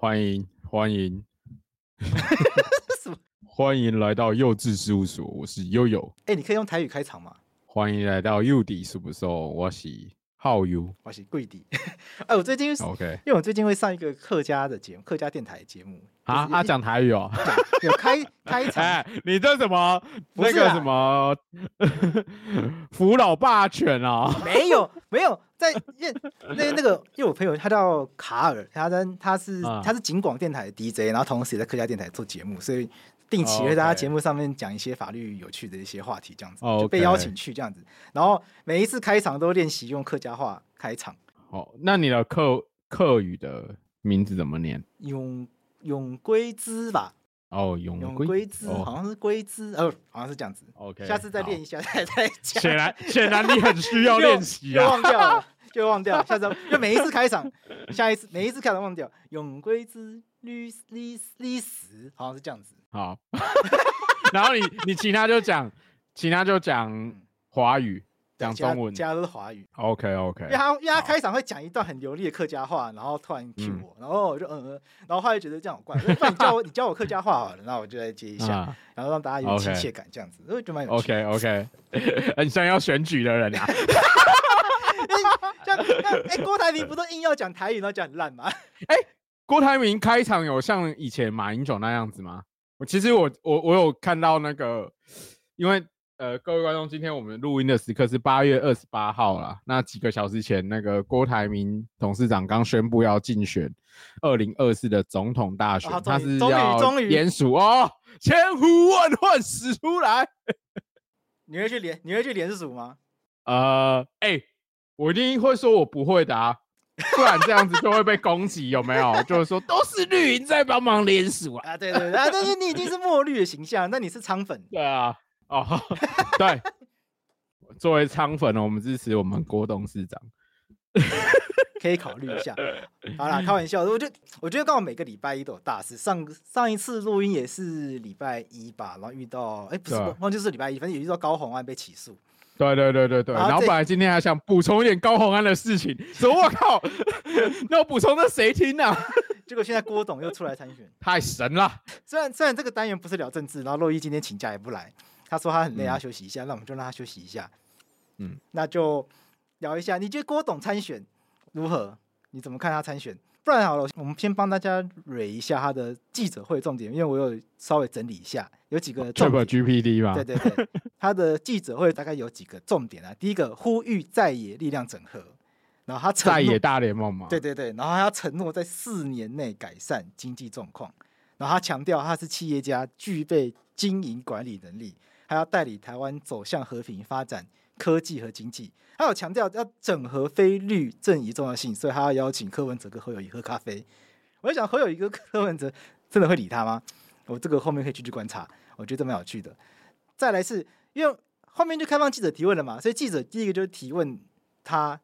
欢迎欢迎，欢迎来到幼稚事务所，我是悠悠。哎、欸，你可以用台语开场吗？欢迎来到幼底事务所，我是浩悠，我是贵弟。哎，我最近 OK，因为我最近会上一个客家的节目，客家电台节目啊啊，讲台语哦，有开 开场。哎，你这什么那个什么 扶老霸犬啊？没有没有。在因那那个，因为我朋友他叫卡尔，他他他是他是景广电台的 DJ，然后同时也在客家电台做节目，所以定期会在他节目上面讲一些法律有趣的一些话题，这样子就被邀请去这样子。然后每一次开场都练习用客家话开场。哦，那你的客客语的名字怎么念？永永归之吧。哦，永永归之，好像是归之，呃，好像是这样子。OK，下次再练一下，再再讲。显然显然你很需要练习啊，忘掉了。就忘掉，下次就每一次开场，下一次每一次开场忘掉。永归之律历历史，好像是这样子。好，然后你你其他就讲，其他就讲华语，讲中文，其他都是华语。OK OK，因为他因为他开场会讲一段很流利的客家话，然后突然 cue 我，然后我就嗯嗯，然后后来觉得这样好怪，不然你教我 你教我客家话好了，然后我就来接一下，然后让大家有亲切感，这样子，我觉得蛮有趣。OK OK，很像要选举的人啊。像 哎、欸，郭台铭不都硬要讲台语，然后讲很烂吗？哎、欸，郭台铭开场有像以前马英九那样子吗？我其实我我我有看到那个，因为呃，各位观众，今天我们录音的时刻是八月二十八号啦。那几个小时前，那个郭台铭董事长刚宣布要竞选二零二四的总统大选，哦、他是要联署哦，千呼万唤始出来。你会去联？你会去联署吗？呃，哎、欸。我一定会说，我不会的啊，不然这样子就会被攻击，有没有？就是说，都是绿营在帮忙联署啊！啊，对对对，啊，但是你已经是墨绿的形象，那你是仓粉。对啊，哦，对，作为仓粉呢，我们支持我们郭董事长，可以考虑一下。好啦，开玩笑，我觉得我觉得刚好每个礼拜一都有大事。上上一次录音也是礼拜一吧，然后遇到，哎、欸，不是，忘记是礼拜一，反正也遇到高红案被起诉。对对对对对，然后本来今天还想补充一点高虹安的事情，说我靠，那我补充那谁听啊？结果现在郭董又出来参选，太神了。虽然虽然这个单元不是聊政治，然后洛伊今天请假也不来，他说他很累，他休息一下，那我们就让他休息一下。嗯，那就聊一下，你觉得郭董参选如何？你怎么看他参选？不然好了，我们先帮大家捋一下他的记者会重点，因为我有稍微整理一下，有几个重点。GPD 吧。对对对，他的记者会大概有几个重点啊。第一个，呼吁在野力量整合，然后他承在野大联盟嘛。对对对，然后他要承诺在四年内改善经济状况，然后他强调他是企业家，具备经营管理能力，还要带领台湾走向和平发展。科技和经济，他有强调要整合非绿阵营重要性，所以他要邀请柯文哲跟侯友谊喝咖啡。我在想，侯友谊跟柯文哲真的会理他吗？我这个后面可以继续观察，我觉得蛮有趣的。再来是因为后面就开放记者提问了嘛，所以记者第一个就是提问他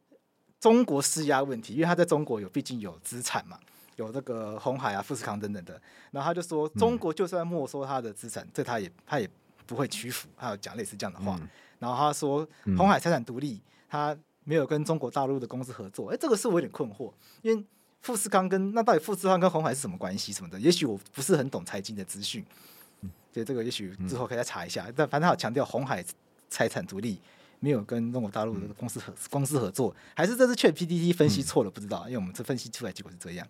中国施压问题，因为他在中国有毕竟有资产嘛，有这个红海啊、富士康等等的。然后他就说，中国就算没收他的资产，这他也他也不会屈服。他有讲类似这样的话。然后他说，红海财产独立，嗯、他没有跟中国大陆的公司合作。哎，这个是我有点困惑，因为富士康跟那到底富士康跟红海是什么关系什么的？也许我不是很懂财经的资讯，所以这个也许之后可以再查一下。嗯、但反正他有强调红海财产独立，没有跟中国大陆的公司合、嗯、公司合作，还是这是 ChatGPT 分析错了？不知道，因为我们这分析出来结果是这样。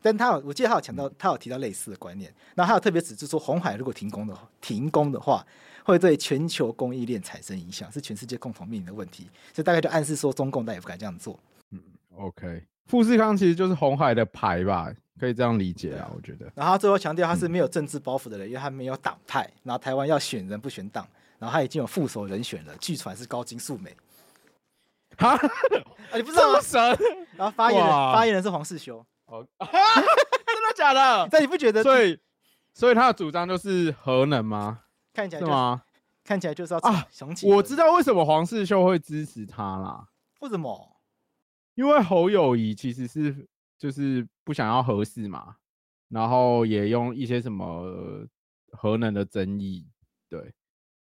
但他有，我记得他有强调，他有提到类似的观念。那他有特别指出说，红海如果停工的停工的话。会对全球供应链产生影响，是全世界共同面临的问题。所以大概就暗示说，中共他也不敢这样做。嗯，OK，富士康其实就是红海的牌吧，可以这样理解啊，我觉得。然后他最后强调他是没有政治包袱的人，嗯、因为他没有党派。然后台湾要选人不选党，然后他已经有副手人选了，据传是高金素梅。哈，啊，你不知道吗？神。然后发言人发言人是黄世修。哦，真的假的？但你不觉得？所以，所以他的主张就是核能吗？看起来、就是、是吗？看起来就是要啊，我知道为什么黄世修会支持他啦。为什么？因为侯友谊其实是就是不想要核四嘛，然后也用一些什么核能的争议，对，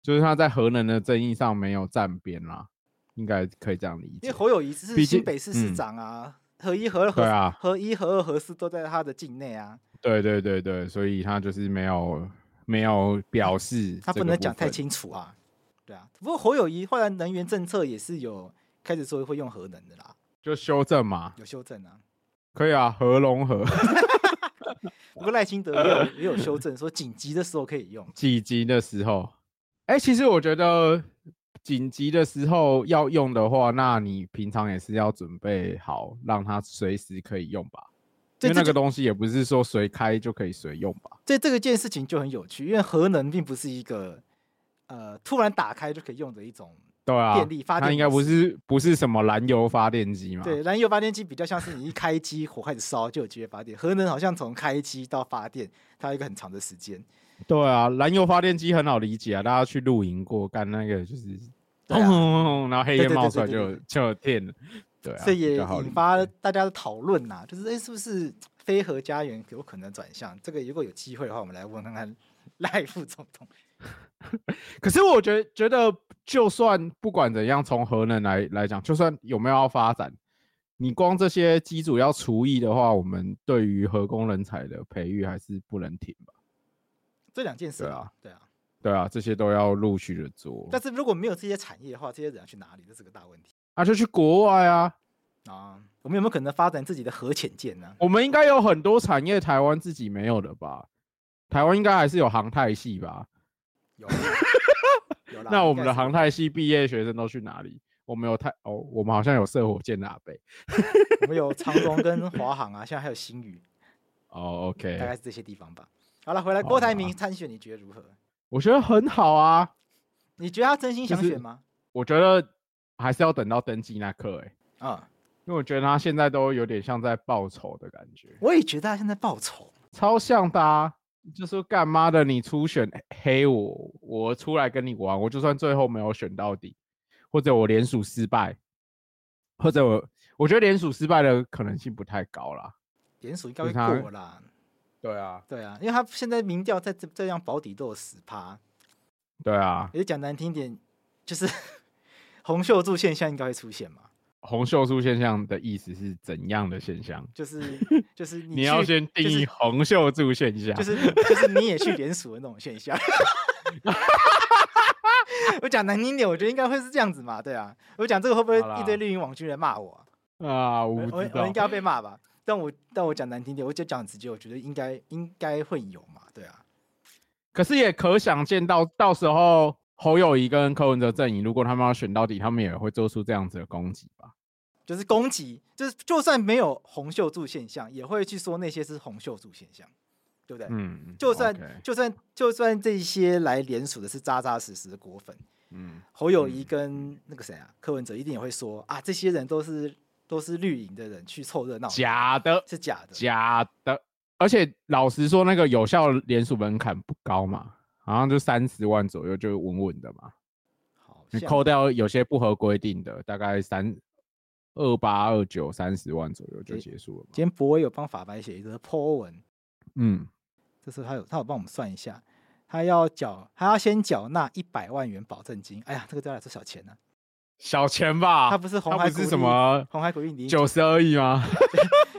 就是他在核能的争议上没有站边啦，应该可以这样理解。因为侯友谊是新北市市长啊。核一、核二、核啊，核一、核二、核四都在他的境内啊。对对对对，所以他就是没有没有表示，他不能讲太清楚啊。对啊，不过侯友谊后来能源政策也是有开始说会用核能的啦，就修正嘛，有修正啊，可以啊，核融合。不过赖清德也有也有修正，说紧急的时候可以用。紧急的时候，哎、欸，其实我觉得。紧急的时候要用的话，那你平常也是要准备好，让它随时可以用吧。因为那个东西也不是说随开就可以随用吧。这这个件事情就很有趣，因为核能并不是一个呃突然打开就可以用的一种对啊电力发电。它应该不是不是什么燃油发电机嘛？对，燃油发电机比较像是你一开机火开始烧就有机会发电，核能好像从开机到发电它有一个很长的时间。对啊，燃油发电机很好理解啊，大家去露营过，干那个就是。轰轰轰、然后黑烟冒出来就就有电了，对啊，所以也引发大家的讨论呐，就是哎、欸，是不是非核家园有可能转向？这个如果有机会的话，我们来问看看 赖副总统。可是我觉得，觉得就算不管怎样，从核能来来讲，就算有没有要发展，你光这些机组要除役的话，我们对于核工人才的培育还是不能停吧？这两件事啊，对啊。对啊，这些都要陆续的做。但是如果没有这些产业的话，这些人要去哪里？这是个大问题。啊，就去国外啊！啊，我们有没有可能发展自己的核潜舰呢？我们应该有很多产业，台湾自己没有的吧？台湾应该还是有航太系吧？有，有啦。那我们的航太系毕业学生都去哪里？我们有太哦，我们好像有射火箭的阿北。我们有长荣跟华航啊，现在还有新宇。哦，OK，大概是这些地方吧。好了，回来郭台铭参选，你觉得如何？我觉得很好啊，你觉得他真心想选吗？我觉得还是要等到登记那刻，哎，啊，因为我觉得他现在都有点像在报仇的感觉。我也觉得他现在报仇，超像的啊，就说干妈的，你初选黑我，我出来跟你玩，我就算最后没有选到底，或者我连署失败，或者我我觉得连署失败的可能性不太高啦，连署应该会过啦。对啊，对啊，因为他现在民调在这这样保底都有十趴，对啊，也讲难听点，就是洪秀柱现象应该会出现嘛。洪秀柱现象的意思是怎样的现象？就是 就是你，你要先定义洪秀柱现象，就是就是你也去联署的那种现象。我讲难听点，我觉得应该会是这样子嘛。对啊，我讲这个会不会一堆绿营网军来骂我啊？啊，我我，我应该要被骂吧。但我但我讲难听点，我就讲直接，我觉得应该应该会有嘛，对啊。可是也可想见到，到时候侯友谊跟柯文哲阵营，如果他们要选到底，他们也会做出这样子的攻击吧？就是攻击，就是就算没有洪秀柱现象，也会去说那些是洪秀柱现象，对不对？嗯。就算 okay 就算就算这些来联署的是扎扎实实的果粉，嗯，侯友谊跟那个谁啊，柯文哲一定也会说啊，这些人都是。都是绿营的人去凑热闹，假的，是假的，假的。而且老实说，那个有效联署门槛不高嘛，好像就三十万左右就稳稳的嘛。好，你扣掉有些不合规定的，大概三二八二九三十万左右就结束了。今天博威有帮法白写一个 po 文，嗯，这是他有他有帮我们算一下，他要缴，他要先缴纳一百万元保证金。哎呀，这个对他来说小钱呢、啊。小钱吧，他不是红海，不是什么红海股利九十二亿吗？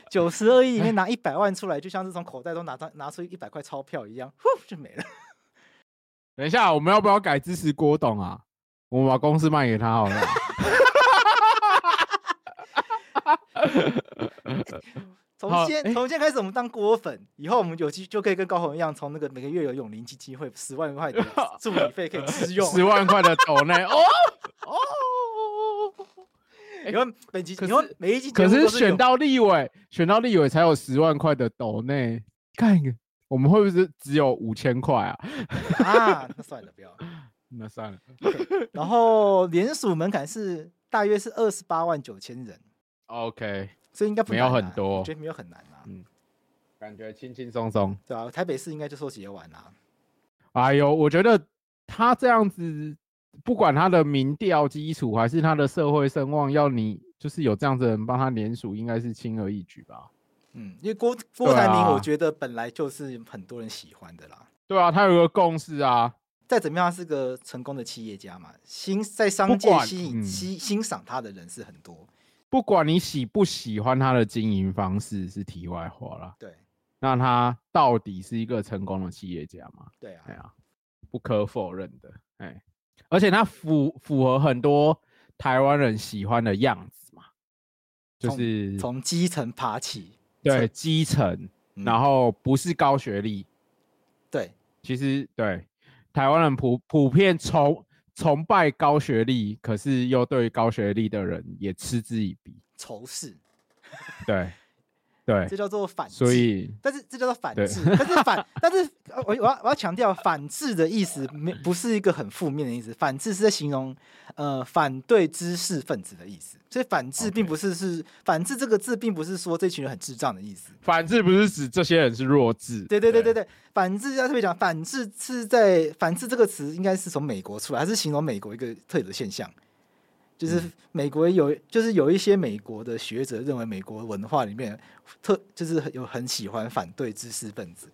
九十二亿里面拿一百万出来，就像是从口袋中拿到拿出一百块钞票一样，呼就没了。等一下，我们要不要改支持郭董啊？我们把公司卖给他好了。从现从现在开始，我们当郭粉，以后我们有机就可以跟高虹一样，从那个每个月有永龄基金会十万块的 助理费可以支用，十万块的斗内 哦哦。你说每集，你说每一集，可是选到立委，选到立委才有十万块的斗内，看一个，我们会不会是只有五千块啊？啊，那算了，不要，那算了。然后联署门槛是大约是二十八万九千人，OK，所以应该没有很多，我觉得没有很难啊，嗯，感觉轻轻松松，对啊，台北市应该就收集完啊。哎呦，我觉得他这样子。不管他的民调基础还是他的社会声望，要你就是有这样子的人帮他联署，应该是轻而易举吧？嗯，因为郭郭台铭，我觉得本来就是很多人喜欢的啦。对啊，他有个共识啊。再怎么样，他是个成功的企业家嘛，欣在商界吸引欣、嗯、欣赏他的人是很多。不管你喜不喜欢他的经营方式，是题外话啦。对，那他到底是一个成功的企业家吗？对啊，对啊，不可否认的，哎。而且他符符合很多台湾人喜欢的样子嘛，就是从基层爬起，对基层，然后不是高学历，对，其实对台湾人普普遍崇崇拜高学历，可是又对高学历的人也嗤之以鼻，仇视，对。对，这叫做反制。所以，但是这叫做反制。但是反，但是我我要我要强调，反制的意思没不是一个很负面的意思。反制是在形容呃反对知识分子的意思。所以反制并不是是反制这个字，并不是说这群人很智障的意思。反制不是指这些人是弱智。对对对对对，反制要特别讲，反制是在反制这个词应该是从美国出来，还是形容美国一个特有的现象？就是美国有，就是有一些美国的学者认为，美国文化里面特就是有很喜欢反对知识分子，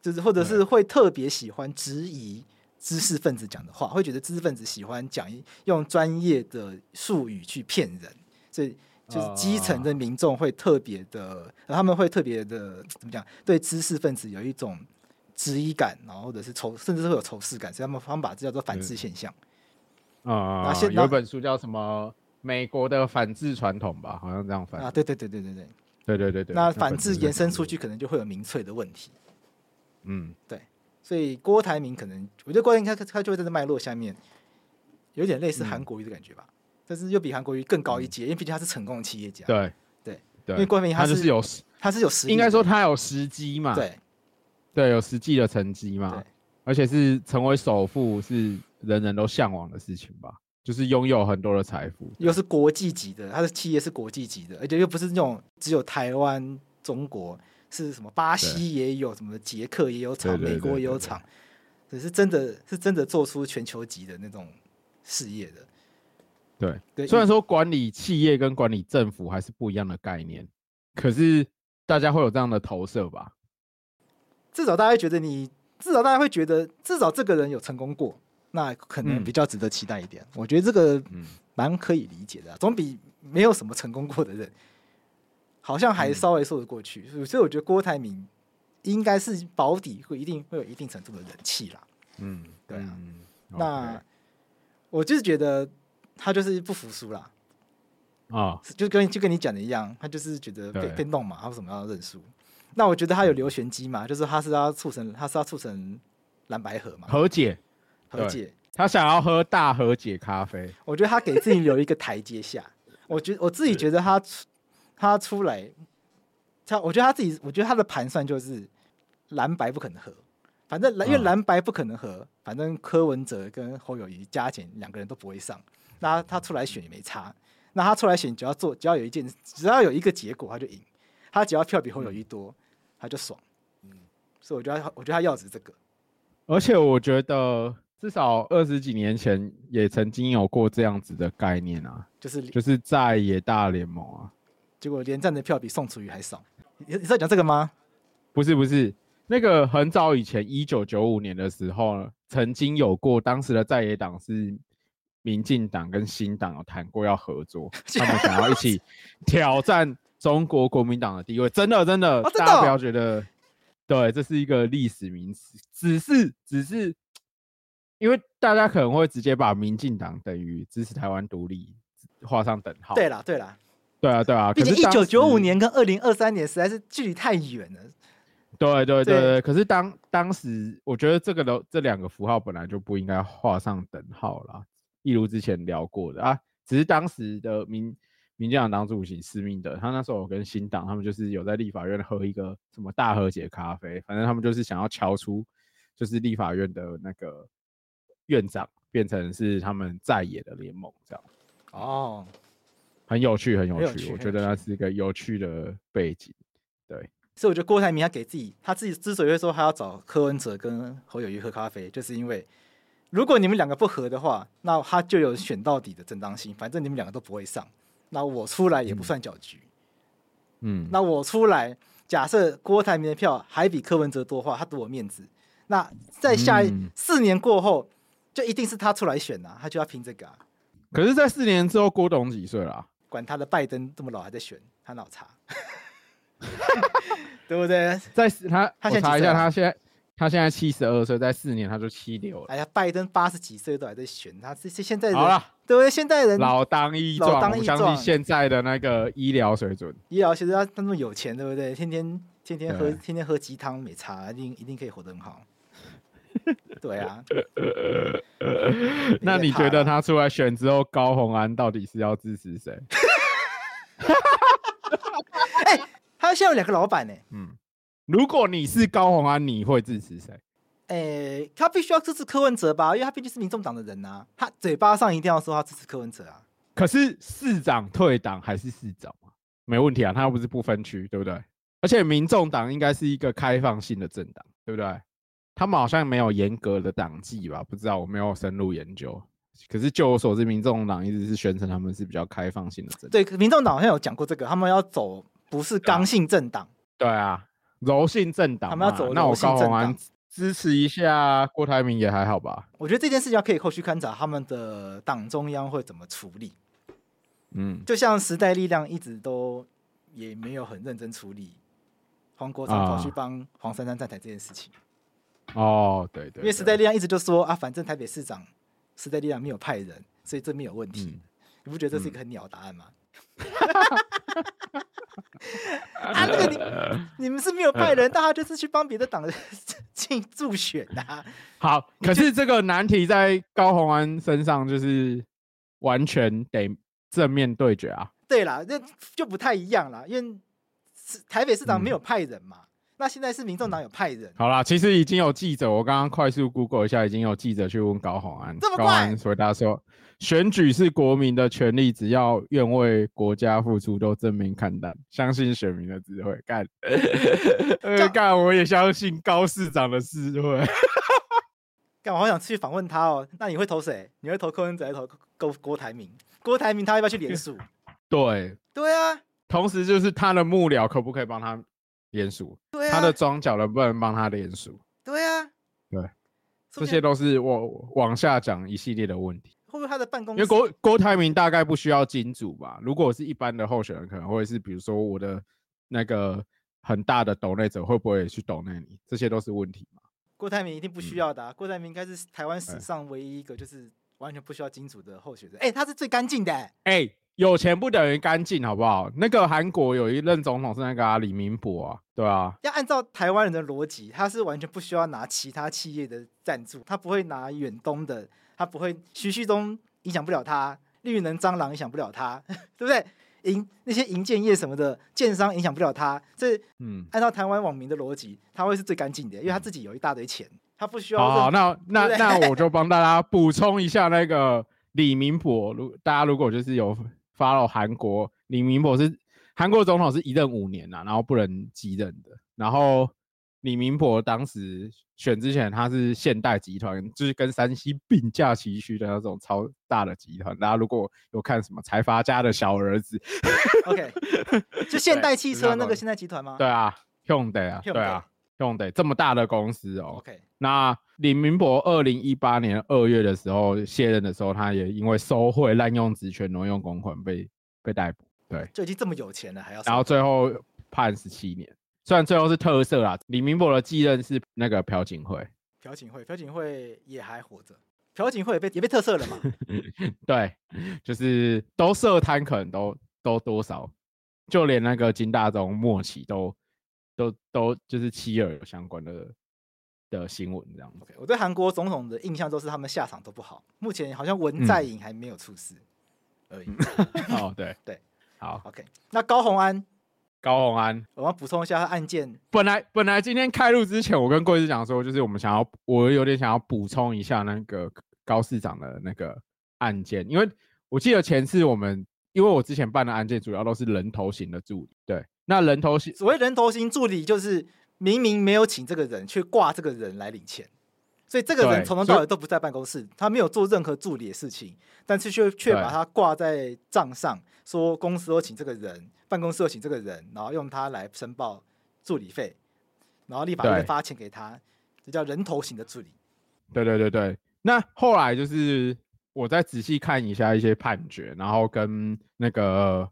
就是或者是会特别喜欢质疑知识分子讲的话，会觉得知识分子喜欢讲用专业的术语去骗人，所以就是基层的民众会特别的，他们会特别的怎么讲，对知识分子有一种质疑感，然后或者是仇，甚至是会有仇视感，所以他们他们把这叫做反制现象。啊、嗯，有一本书叫什么《美国的反制传统》吧，好像这样翻啊。对对对对对对对对对对。那反制延伸出去，可能就会有民粹的问题。嗯，对。所以郭台铭可能，我觉得郭台铭他他就会在这脉络下面，有点类似韩国瑜的感觉吧，嗯、但是又比韩国瑜更高一阶，因为毕竟他是成功的企业家。对对对。因为郭台铭他是，他是有他是有实，应该说他有时机嘛。对对，有实际的成绩嘛。对。而且是成为首富是。人人都向往的事情吧，就是拥有很多的财富，又是国际级的，他的企业是国际级的，而且又不是那种只有台湾、中国，是什么巴西也有，什么捷克也有厂，美国也有厂，只是真的是真的做出全球级的那种事业的。对对，虽然说管理企业跟管理政府还是不一样的概念，可是大家会有这样的投射吧？至少大家觉得你，至少大家会觉得，至少这个人有成功过。那可能比较值得期待一点，嗯、我觉得这个蛮可以理解的，啊，总比没有什么成功过的人，好像还稍微说得过去。嗯、所以我觉得郭台铭应该是保底会一定会有一定程度的人气啦。嗯，对啊。嗯、那我就是觉得他就是不服输啦。啊、哦，就跟就跟你讲的一样，他就是觉得被被弄嘛，他为什么要认输？那我觉得他有留玄机嘛，就是他是要促成，他是要促成蓝白合嘛，和解。和解，他想要喝大和解咖啡。我觉得他给自己留一个台阶下。我觉我自己觉得他出他出来，他我觉得他自己，我觉得他的盘算就是蓝白不可能合。反正蓝因为蓝白不可能合，反正柯文哲跟侯友谊加减两个人都不会上。那他出来选也没差。那他出来选，只要做，只要有一件，只要有一个结果，他就赢。他只要票比侯友谊多，他就爽。嗯，所以我觉得，我觉得他要的是这个。而且我觉得。至少二十几年前也曾经有过这样子的概念啊，就是就是在野大联盟啊，结果连战的票比宋楚瑜还少。你你在讲这个吗？不是不是，那个很早以前一九九五年的时候，曾经有过，当时的在野党是民进党跟新党有谈过要合作，他们想要一起挑战中国国民党的地位。真的真的，大家不要觉得，对，这是一个历史名词，只是只是。因为大家可能会直接把民进党等于支持台湾独立画上等号。对啦，对啦，对啊，对啊。毕竟一九九五年跟二零二三年实在是距离太远了。对对对对。可是当当时，我觉得这个的这两个符号本来就不应该画上等号啦。一如之前聊过的啊，只是当时的民民进党党主席施明德，他那时候有跟新党他们就是有在立法院喝一个什么大和解咖啡，反正他们就是想要敲出，就是立法院的那个院长变成是他们在野的联盟这样。哦，很有趣，很有趣，有趣，我觉得那是一个有趣的背景。对，所以我觉得郭台铭他给自己，他自己之所以会说他要找柯文哲跟侯友谊喝咖啡，就是因为。如果你们两个不合的话，那他就有选到底的正当性。反正你们两个都不会上，那我出来也不算搅局。嗯，那我出来，假设郭台铭的票还比柯文哲多的话，他赌我面子。那在下一四年过后，就一定是他出来选啊，他就要拼这个啊。可是，在四年之后，郭董几岁了啊？管他的，拜登这么老还在选，他脑残，对不对？在他，他我查一下，他现在。他现在七十二岁，在四年他就七六了。哎呀，拜登八十几岁都还在选，他这这现在好了，对不对？现在人老当益壮，我相信现在的那个医疗水准，医疗其实他他那么有钱，对不对？天天天天喝天天喝鸡汤没差，一定一定可以活得很好。对啊，那你觉得他出来选之后，高红安到底是要支持谁？哎、欸，他现在有两个老板呢、欸。嗯。如果你是高红安，你会支持谁？哎、欸，他必须要支持柯文哲吧，因为他毕竟是民众党的人啊。他嘴巴上一定要说他支持柯文哲啊。可是市长退党还是市长嘛，没问题啊，他又不是不分区，对不对？而且民众党应该是一个开放性的政党，对不对？他们好像没有严格的党纪吧？不知道，我没有深入研究。可是就我所知，民众党一直是宣称他们是比较开放性的政党。对，民众党好像有讲过这个，他们要走不是刚性政党。对啊。柔性政党，他们要走那我高虹安支持一下郭台铭也还好吧？我觉得这件事情要可以后续观察他们的党中央会怎么处理。嗯，就像时代力量一直都也没有很认真处理黄国昌跑去帮黄珊珊站台这件事情。哦，对对，对，因为时代力量一直就说啊，反正台北市长时代力量没有派人，所以这没有问题。嗯、你不觉得这是一个很鸟的答案吗？嗯 啊，那个你你们是没有派人，大家就是去帮别的党的 进助选的。好，可是这个难题在高虹安身上就是完全得正面对决啊。对啦，那就不太一样啦，因为台北市长没有派人嘛。嗯、那现在是民众党有派人。好啦，其实已经有记者，我刚刚快速 Google 一下，已经有记者去问高虹安，这么快？高虹安回答说。选举是国民的权利，只要愿为国家付出，都正面看待，相信选民的智慧。干，干，我也相信高市长的智慧。干，我好想去访问他哦。那你会投谁？你会投柯文哲，还是投郭郭台铭？郭台铭他要不要去联署？对，对啊。同时就是他的幕僚可不可以帮他联署？对啊。他的庄脚能不能帮他联署？对啊。对，这些都是我往下讲一系列的问题。会不会他的办公室？因为郭郭台铭大概不需要金主吧？如果是一般的候选人，可能会是比如说我的那个很大的抖内者，会不会去抖内你？这些都是问题嘛？郭台铭一定不需要的、啊。嗯、郭台铭应该是台湾史上唯一一个就是完全不需要金主的候选人。哎、欸，他是最干净的、欸。哎、欸，有钱不等于干净，好不好？那个韩国有一任总统是那个、啊、李明博啊，对啊。要按照台湾人的逻辑，他是完全不需要拿其他企业的赞助，他不会拿远东的。他不会，徐旭东影响不了他，绿能蟑螂影响不了他，对不对？营那些营建业什么的，建商影响不了他。这嗯，按照台湾网民的逻辑，他会是最干净的，因为他自己有一大堆钱，他不需要。好，好，那那那我就帮大家补充一下那个李明博。如大家如果就是有 follow 韩国，李明博是韩国总统是一任五年呐、啊，然后不能继任的，然后。李明博当时选之前，他是现代集团，就是跟山西并驾齐驱的那种超大的集团。大家如果有看什么财阀家的小儿子，OK，就现代汽车那个现代集团吗？对啊，Hyundai 啊，对啊，Hyundai 这么大的公司哦。OK，那李明博二零一八年二月的时候卸任的时候，他也因为收贿、滥用职权、挪用公款被被逮捕。对，就已经这么有钱了，还要然后最后判十七年。虽然最后是特赦啦，李明博的继任是那个朴槿惠，朴槿惠，朴槿惠也还活着，朴槿惠也被也被特赦了嘛？对，就是都涉贪，可能都都多少，就连那个金大中末期都都都就是妻儿有相关的的新闻这样子。Okay, 我对韩国总统的印象都是他们下场都不好，目前好像文在寅还没有出事而已。嗯、哦，对 对，好，OK。那高虹安，高洪安，我要补充一下他案件。本来本来今天开录之前，我跟贵司讲说，就是我们想要，我有点想要补充一下那个高市长的那个案件，因为我记得前次我们。因为我之前办的案件主要都是人头型的助理，对，那人头型所谓人头型助理就是明明没有请这个人，却挂这个人来领钱，所以这个人从头到尾都不在办公室，他没有做任何助理的事情，但是却却把他挂在账上，说公司有请这个人，办公室有请这个人，然后用他来申报助理费，然后立法院发钱给他，这叫人头型的助理。对对对对，那后来就是。我再仔细看一下一些判决，然后跟那个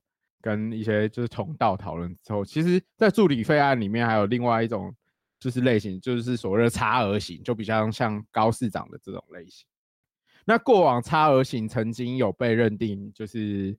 跟一些就是同道讨论之后，其实，在助理费案里面还有另外一种就是类型，就是所谓的差额型，就比较像高市长的这种类型。那过往差额型曾经有被认定就是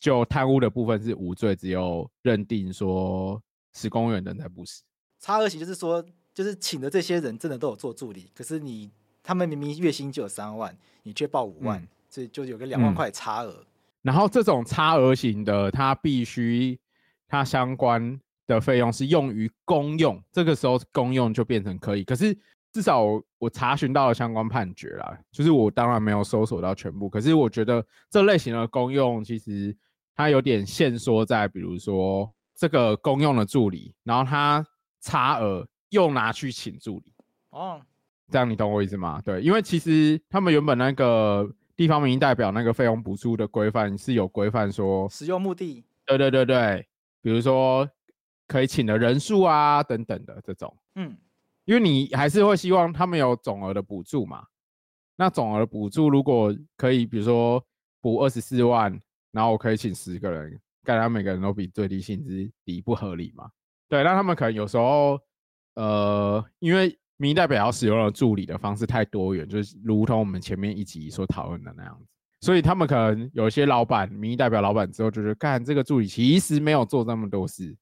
就贪污的部分是无罪，只有认定说是公务员人才不是。差额型就是说，就是请的这些人真的都有做助理，可是你。他们明明月薪就有三万，你却报五万，嗯，所以就有个两万块差额，嗯。然后这种差额型的，它必须它相关的费用是用于公用，这个时候公用就变成可以。可是至少我查询到了相关判决啦，就是我当然没有搜索到全部，可是我觉得这类型的公用其实它有点限缩在，比如说这个公用的助理，然后他差额又拿去请助理哦。这样你懂我意思吗？对，因为其实他们原本那个地方民意代表那个费用补助的规范是有规范说使用目的，对对对对，比如说可以请的人数啊等等的这种，嗯，因为你还是会希望他们有总额的补助嘛。那总额补助如果可以，比如说补二十四万，然后我可以请十个人，干他每个人都比最低薪资低，不合理嘛？对，那他们可能有时候，呃，因为。民意代表要使用的助理的方式太多元，就是如同我们前面一集所讨论的那样子，所以他们可能有些老板，民意代表老板之后就觉得，干这个助理其实没有做那么多事，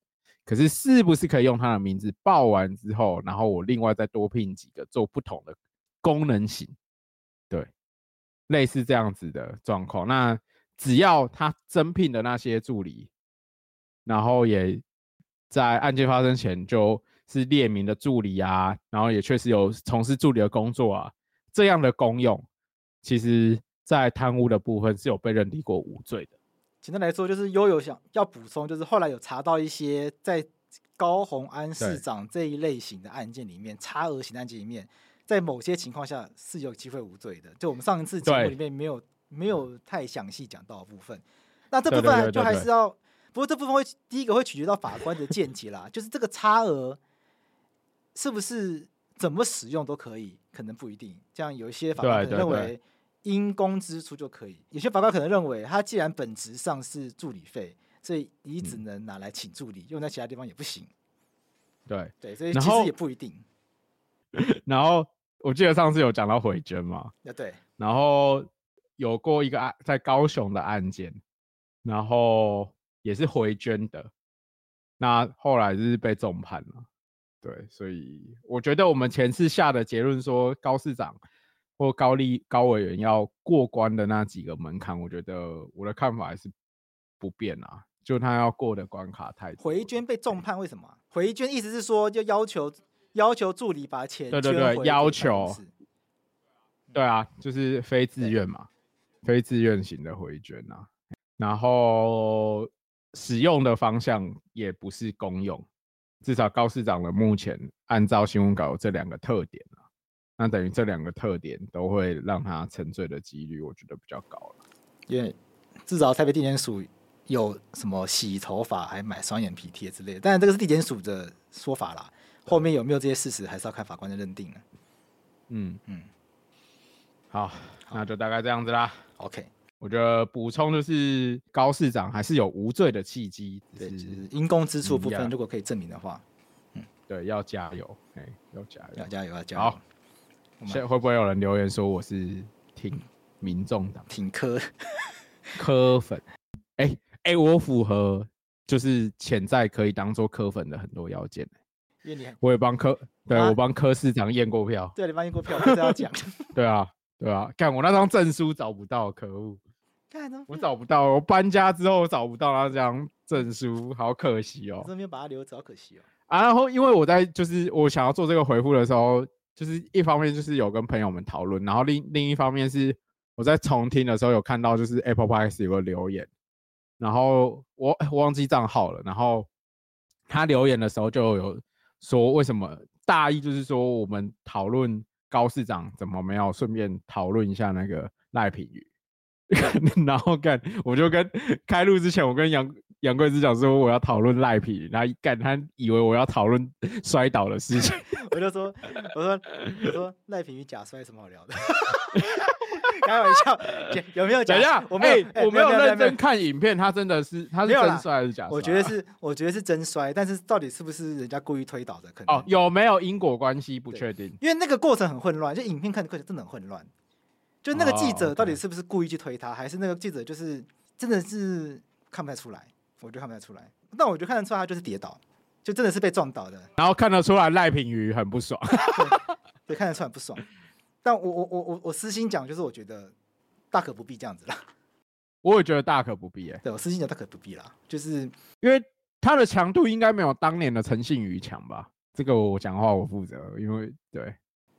可是是不是可以用他的名字报完之后，然后我另外再多聘几个做不同的功能型，对，类似这样子的状况。那只要他增聘的那些助理，然后也在案件发生前就。是列明的助理啊，然后也确实有从事助理的工作啊，这样的功用，其实在贪污的部分是有被认定过无罪的。简单来说，就是悠悠想要补充，就是后来有查到一些在高虹安市长这一类型的案件里面，差额型的案件里面，在某些情况下是有机会无罪的。就我们上一次节目里面没有没有太详细讲到的部分，那这部分就还是要，不过这部分会第一个会取决到法官的见解啦，就是这个差额。是不是怎么使用都可以？可能不一定。这样有一些法官可能认为因公支出就可以，有些法官可能认为他既然本质上是助理费，所以你只能拿来请助理，用在其他地方也不行。对对，所以其实也不一定。然后我记得上次有讲到回捐嘛？对。然后有过一个案在高雄的案件，然后也是回捐的，那后来就是被重判了。对，所以我觉得我们前次下的结论说高市长或高立高委员要过关的那几个门槛，我觉得我的看法还是不变啊，就他要过的关卡太多。回捐被重判，为什么？回捐意思是说就要求要求助理把钱对对对，要求，对啊，就是非自愿嘛，非自愿型的回捐啊，然后使用的方向也不是公用。至少高市长的目前按照新闻稿有这两个特点啊，那等于这两个特点都会让他沉醉的几率，我觉得比较高了。因为至少台北地检署有什么洗头发还买双眼皮贴之类的，当然这个是地检署的说法啦，后面有没有这些事实，还是要看法官的认定呢。嗯嗯，好，那就大概这样子啦。OK。我觉得补充就是高市长还是有无罪的契机，对，就是因公支出部分，如果可以证明的话，嗯，对，要加油，哎，要加油，要加油，要加油。好，现在会不会有人留言说我是挺民众党、挺柯柯粉？哎哎、欸，我符合就是潜在可以当做科粉的很多要件。因为你我也帮科，对、啊、我帮柯市长验过票。对，你帮验过票，这要讲。对啊，对啊，看我那张证书找不到，可恶！我找不到，我搬家之后我找不到那张证书，好可惜哦。这边把它留着，好可惜哦。啊，然后因为我在就是我想要做这个回复的时候，就是一方面就是有跟朋友们讨论，然后另另一方面是我在重听的时候有看到就是 Apple Podcast 有个留言，然后我我忘记账号了，然后他留言的时候就有。说为什么大意就是说我们讨论高市长怎么没有顺便讨论一下那个赖品妤，然后干我就跟开录之前我跟杨杨贵枝讲说我要讨论赖皮，然后干他以为我要讨论摔倒的事情，我就说我说我说赖皮与假摔什么好聊的。开玩笑，有没有讲一下？我没有，欸、我没有认真看影片，他真的是他是真摔还是假摔？我觉得是，我觉得是真摔，但是到底是不是人家故意推倒的？可能哦，有没有因果关系不确定？因为那个过程很混乱，就影片看的过程真的很混乱。就那个记者到底是不是故意去推他，还是那个记者就是真的是看不太出来？我觉得看不太出来。但我觉得看得出来，他就是跌倒，就真的是被撞倒的。然后看得出来赖品瑜很不爽，对，对，看得出来不爽。但我我我我我私心讲，就是我觉得大可不必这样子啦。我也觉得大可不必哎、欸。对我私心讲，大可不必啦，就是因为他的强度应该没有当年的陈信妤强吧？这个我讲话我负责，因为对，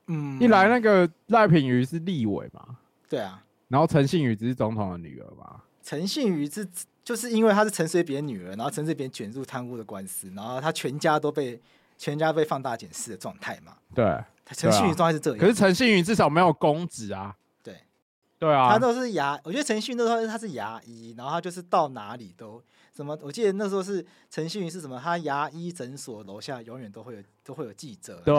嗯，一来那个赖品瑜是立委嘛，对啊，然后陈信宇只是总统的女儿嘛。陈信宇是就是因为她是陈水扁女儿，然后陈水扁卷入贪污的官司，然后他全家都被全家被放大检视的状态嘛。对。陈信宇状态是这样，可是陈信宇至少没有公职啊。对，对啊，他都是牙，我觉得陈信宇那时候他是牙医，然后他就是到哪里都什么，我记得那时候是陈信云是什么，他牙医诊所楼下永远都会有都会有记者。对，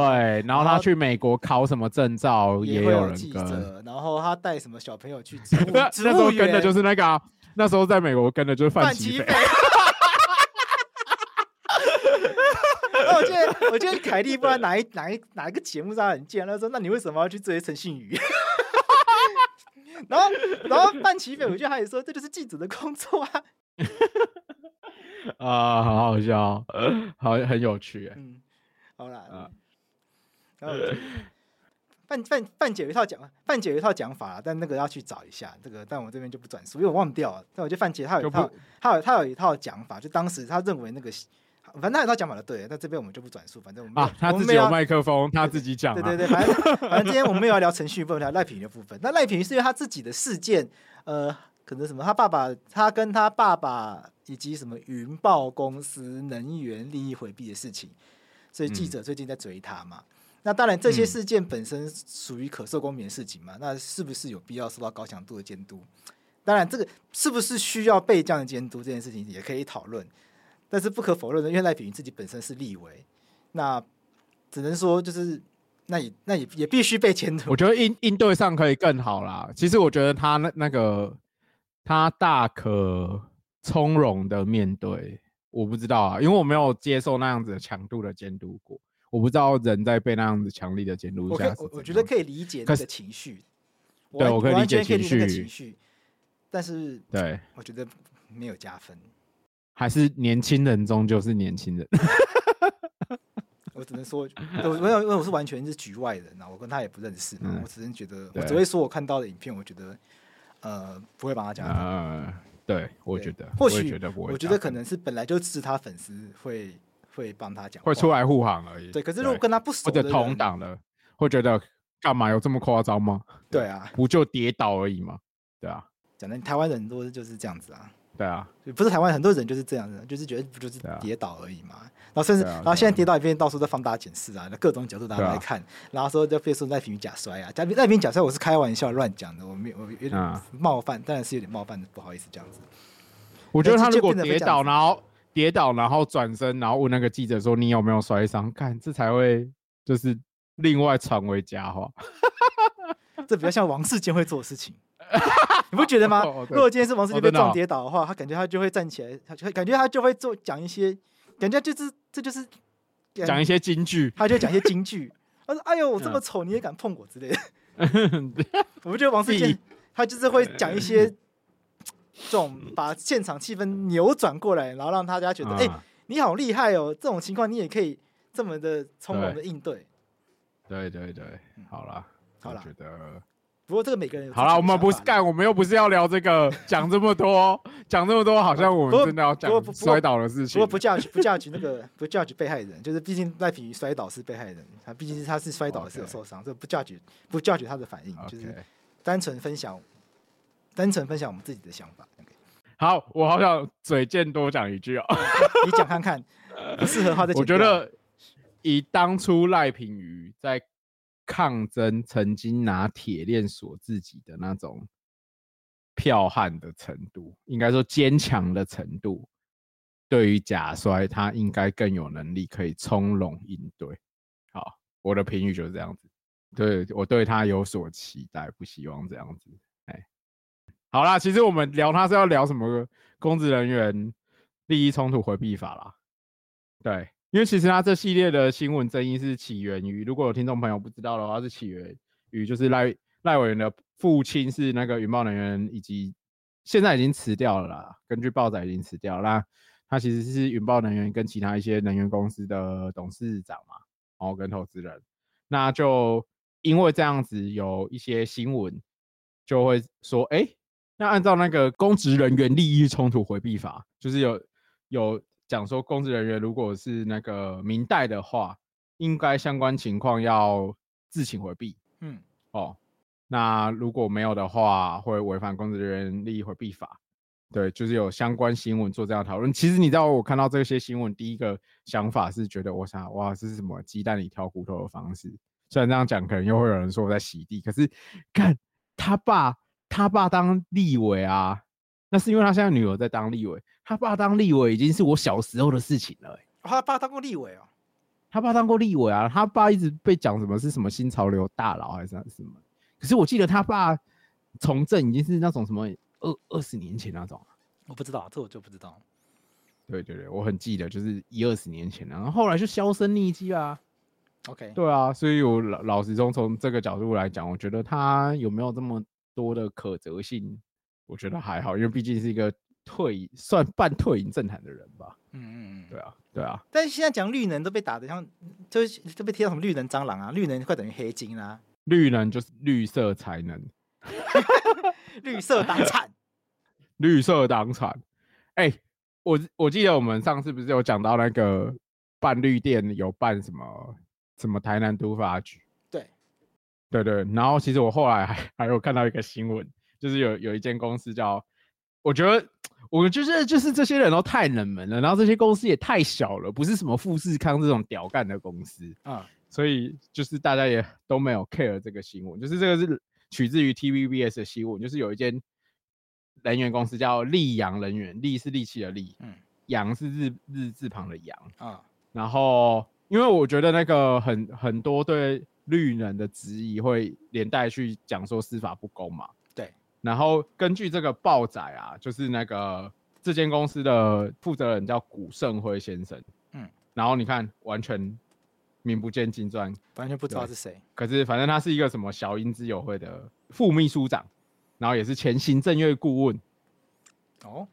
然后他去美国考什么证照也有人跟，记者，然后他带什么小朋友去 植物，那时候跟的就是那个、啊，那时候在美国跟的就是范奇斐。我记得，我记得凯莉不知道哪一哪一哪一个节目上很贱，他说：“那你为什么要去追陈信宇？” 然后，然后范奇斐，我觉得他也说：“这就是记者的工作啊。”啊，好好笑，好很有趣。嗯，好啦，啊、然后 范范范姐有一套讲，范姐有一套讲法，但那个要去找一下这个，但我这边就不转述，因为我忘掉了。但我觉得范姐她有一套，她有她有一套讲法，就当时她认为那个。反正他有套讲法的对，那这边我们就不转述。反正我们啊，他自己有麦克风，他自己讲、啊。对对对，反正 反正今天我们没有要聊程序，不能聊赖品的部分。那赖品是因为他自己的事件，呃，可能什么，他爸爸，他跟他爸爸以及什么云豹公司能源利益回避的事情，所以记者最近在追他嘛。那当然，这些事件本身属于可受公民的事情嘛。那是不是有必要受到高强度的监督？当然，这个是不是需要被这样的监督，这件事情也可以讨论。但是不可否认的，因为赖品妤自己本身是立委，那只能说就是那也那也也必须被牵头。我觉得应应对上可以更好啦。其实我觉得他那那个他大可从容的面对。我不知道啊，因为我没有接受那样子的强度的监督过，我不知道人在被那样子强力的监督下我，我觉得可以理解那个情绪。对，我可以理解情绪，但是对，我觉得没有加分。还是年轻人终究是年轻人，我只能说，我没有，因为我是完全是局外人啊，我跟他也不认识，嗯、我只能觉得，我只会说我看到的影片，我觉得，呃，不会帮他讲。呃，对，我觉得，或许我觉得可能是本来就是他粉丝会会帮他讲，会出来护航而已。对，可是如果跟他不熟或者同党的，会觉得干嘛有这么夸张吗？对啊，不就跌倒而已吗？对啊，讲的台湾人多就是这样子啊。对啊，不是台湾很多人就是这样子，就是觉得不就是跌倒而已嘛。啊、然后甚至，然后现在跌倒一边到处都放大检视啊，各种角度大家来看，啊、然后说就别说赖品妤假摔啊，假赖品妤假摔，我是开玩笑乱讲的，我没有我有点冒犯，当然、啊、是有点冒犯的，不好意思这样子。我觉得他如果跌倒，然后跌倒，然后转身，然后问那个记者说你有没有摔伤，看这才会就是另外传为佳话，这比较像王世坚会做的事情。你不觉得吗？哦、如果今天是王思杰被撞跌倒的话，他感觉他就会站起来，他就感觉他就会做讲一些，感觉就是这就是讲一些京剧，他就讲一些京剧。他说：“哎呦，我这么丑，你也敢碰我之类的。”我不觉得王思杰他就是会讲一些 这种把现场气氛扭转过来，然后让大家觉得，哎、你好厉害哦！这种情况你也可以这么的从容的应对。对对对，好了，好了，觉得。不过这个每个人好了，我们不是干，我们又不是要聊这个，讲这么多，讲这么多，好像我们真的要讲摔倒的事情。不过不 judge 不 judge 那个 不 judge 被害人，就是毕竟赖品瑜摔倒是被害人，他毕竟是他是摔倒是有受伤，这不 judge 不 judge 他的反应，就是单纯分享，单纯分享我们自己的想法。好，我好想嘴贱多讲一句哦，你讲看看，不适合的话再。我觉得以当初赖品瑜在。抗争曾经拿铁链锁自己的那种剽悍的程度，应该说坚强的程度，对于假摔，他应该更有能力可以从容应对。好，我的评语就是这样子。对，我对他有所期待，不希望这样子。哎，好啦，其实我们聊他是要聊什么公职人员利益冲突回避法啦。对。因为其实他这系列的新闻争议是起源于，如果有听众朋友不知道的话，是起源于就是赖赖委员的父亲是那个云豹能源，以及现在已经辞掉了啦。根据报载已经辞掉了，那他其实是云豹能源跟其他一些能源公司的董事长嘛，然后跟投资人，那就因为这样子有一些新闻就会说，哎，那按照那个公职人员利益冲突回避法，就是有有。讲说，公职人员如果是那个明代的话，应该相关情况要自请回避。嗯，哦，那如果没有的话，会违反公职人员利益回避法。对，就是有相关新闻做这样讨论。其实你知道，我看到这些新闻，第一个想法是觉得，我想，哇，这是什么鸡蛋里挑骨头的方式？虽然这样讲，可能又会有人说我在洗地。可是，看他爸，他爸当立委啊。那是因为他现在女儿在当立委，他爸当立委已经是我小时候的事情了、欸哦。他爸当过立委哦，他爸当过立委啊，他爸一直被讲什么是什么新潮流大佬还是什么？可是我记得他爸从政已经是那种什么二二十年前那种。我不知道，这我就不知道。对对对，我很记得，就是一二十年前，然后后来就销声匿迹啊。OK，对啊，所以我老老实说，从这个角度来讲，我觉得他有没有这么多的可责性？我觉得还好，因为毕竟是一个退算半退隐政坛的人吧。嗯嗯嗯，对啊，对啊。但是现在讲绿能都被打得像，就是都被贴到什么绿能蟑螂啊，绿能快等于黑金啊。绿能就是绿色才能，绿色党产，绿色党产。哎、欸，我我记得我们上次不是有讲到那个办绿电有办什么什么台南都发局？对，对对。然后其实我后来还还有看到一个新闻。就是有有一间公司叫，我觉得我觉得就是这些人都太冷门了，然后这些公司也太小了，不是什么富士康这种屌干的公司啊，所以就是大家也都没有 care 这个新闻，就是这个是取自于 TVBS 的新闻，就是有一间能源公司叫力扬能源，力是力气的力，嗯，阳是日日字旁的阳啊，然后因为我觉得那个很很多对绿人的质疑会连带去讲说司法不公嘛。然后根据这个报载啊，就是那个这间公司的负责人叫古胜辉先生，嗯，然后你看完全名不见经传，完全不知道是谁。可是反正他是一个什么小英之友会的副秘书长，然后也是前行政院顾问，哦，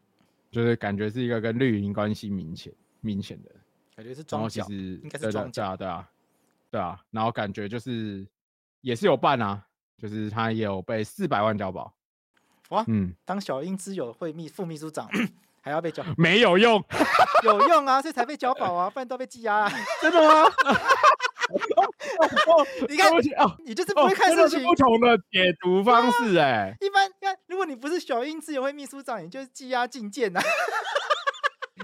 就是感觉是一个跟绿营关系明显明显的，感觉是装脚，应该是装脚，对啊，对啊，然后感觉就是也是有办啊，就是他也有被四百万交保。哇，嗯，当小英之友会秘副秘书长 还要被交，没有用，有用啊，所以才被交保啊，不然都被羁押啊，真的吗？你看，哦，你就是不会看事情，不同的解读方式哎。一般，看，如果你不是小英之友会秘书长，你就是羁押禁见呐。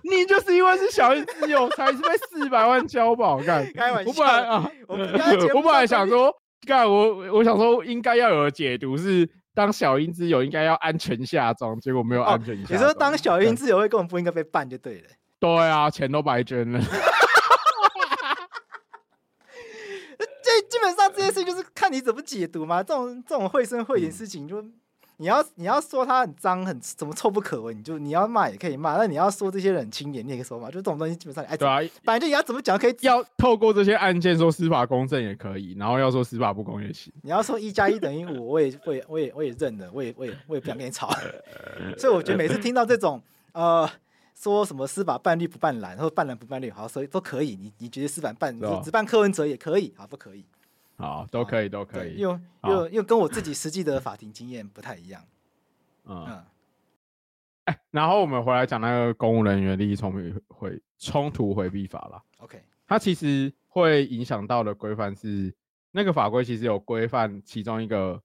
你就是因为是小英之友，才是被四百万交保干。开玩笑，我本来啊，我本来想说，干我我想说应该要有的解读是。当小英之友应该要安全下装，结果没有安全下庄。哦、你说当小英之友会根本不应该被办就对了。对啊，钱都白捐了。这基本上这件事就是看你怎么解读嘛。这种这种绘声绘影事情就，就你要你要说他很脏很怎么臭不可闻，你就你要骂也可以骂，那你要说这些人很清廉，你也可以说嘛。就这种东西基本上哎，对啊，反正你要怎么讲可以，要透过这些案件说司法公正也可以，然后要说司法不公也行。你要说一加一等于五，我也 我也我也我也认了，我也我也我也不想跟你吵。所以我觉得每次听到这种呃说什么司法办绿不办蓝，或者办蓝不办绿，好，所以都可以。你你觉得司法办只办柯文哲也可以，好不可以？好，都可以，都可以。因为因为因为跟我自己实际的法庭经验不太一样。嗯，然后我们回来讲那个公务人员利益冲突回冲突回避法啦。OK，它其实会影响到的规范是那个法规其实有规范其中一个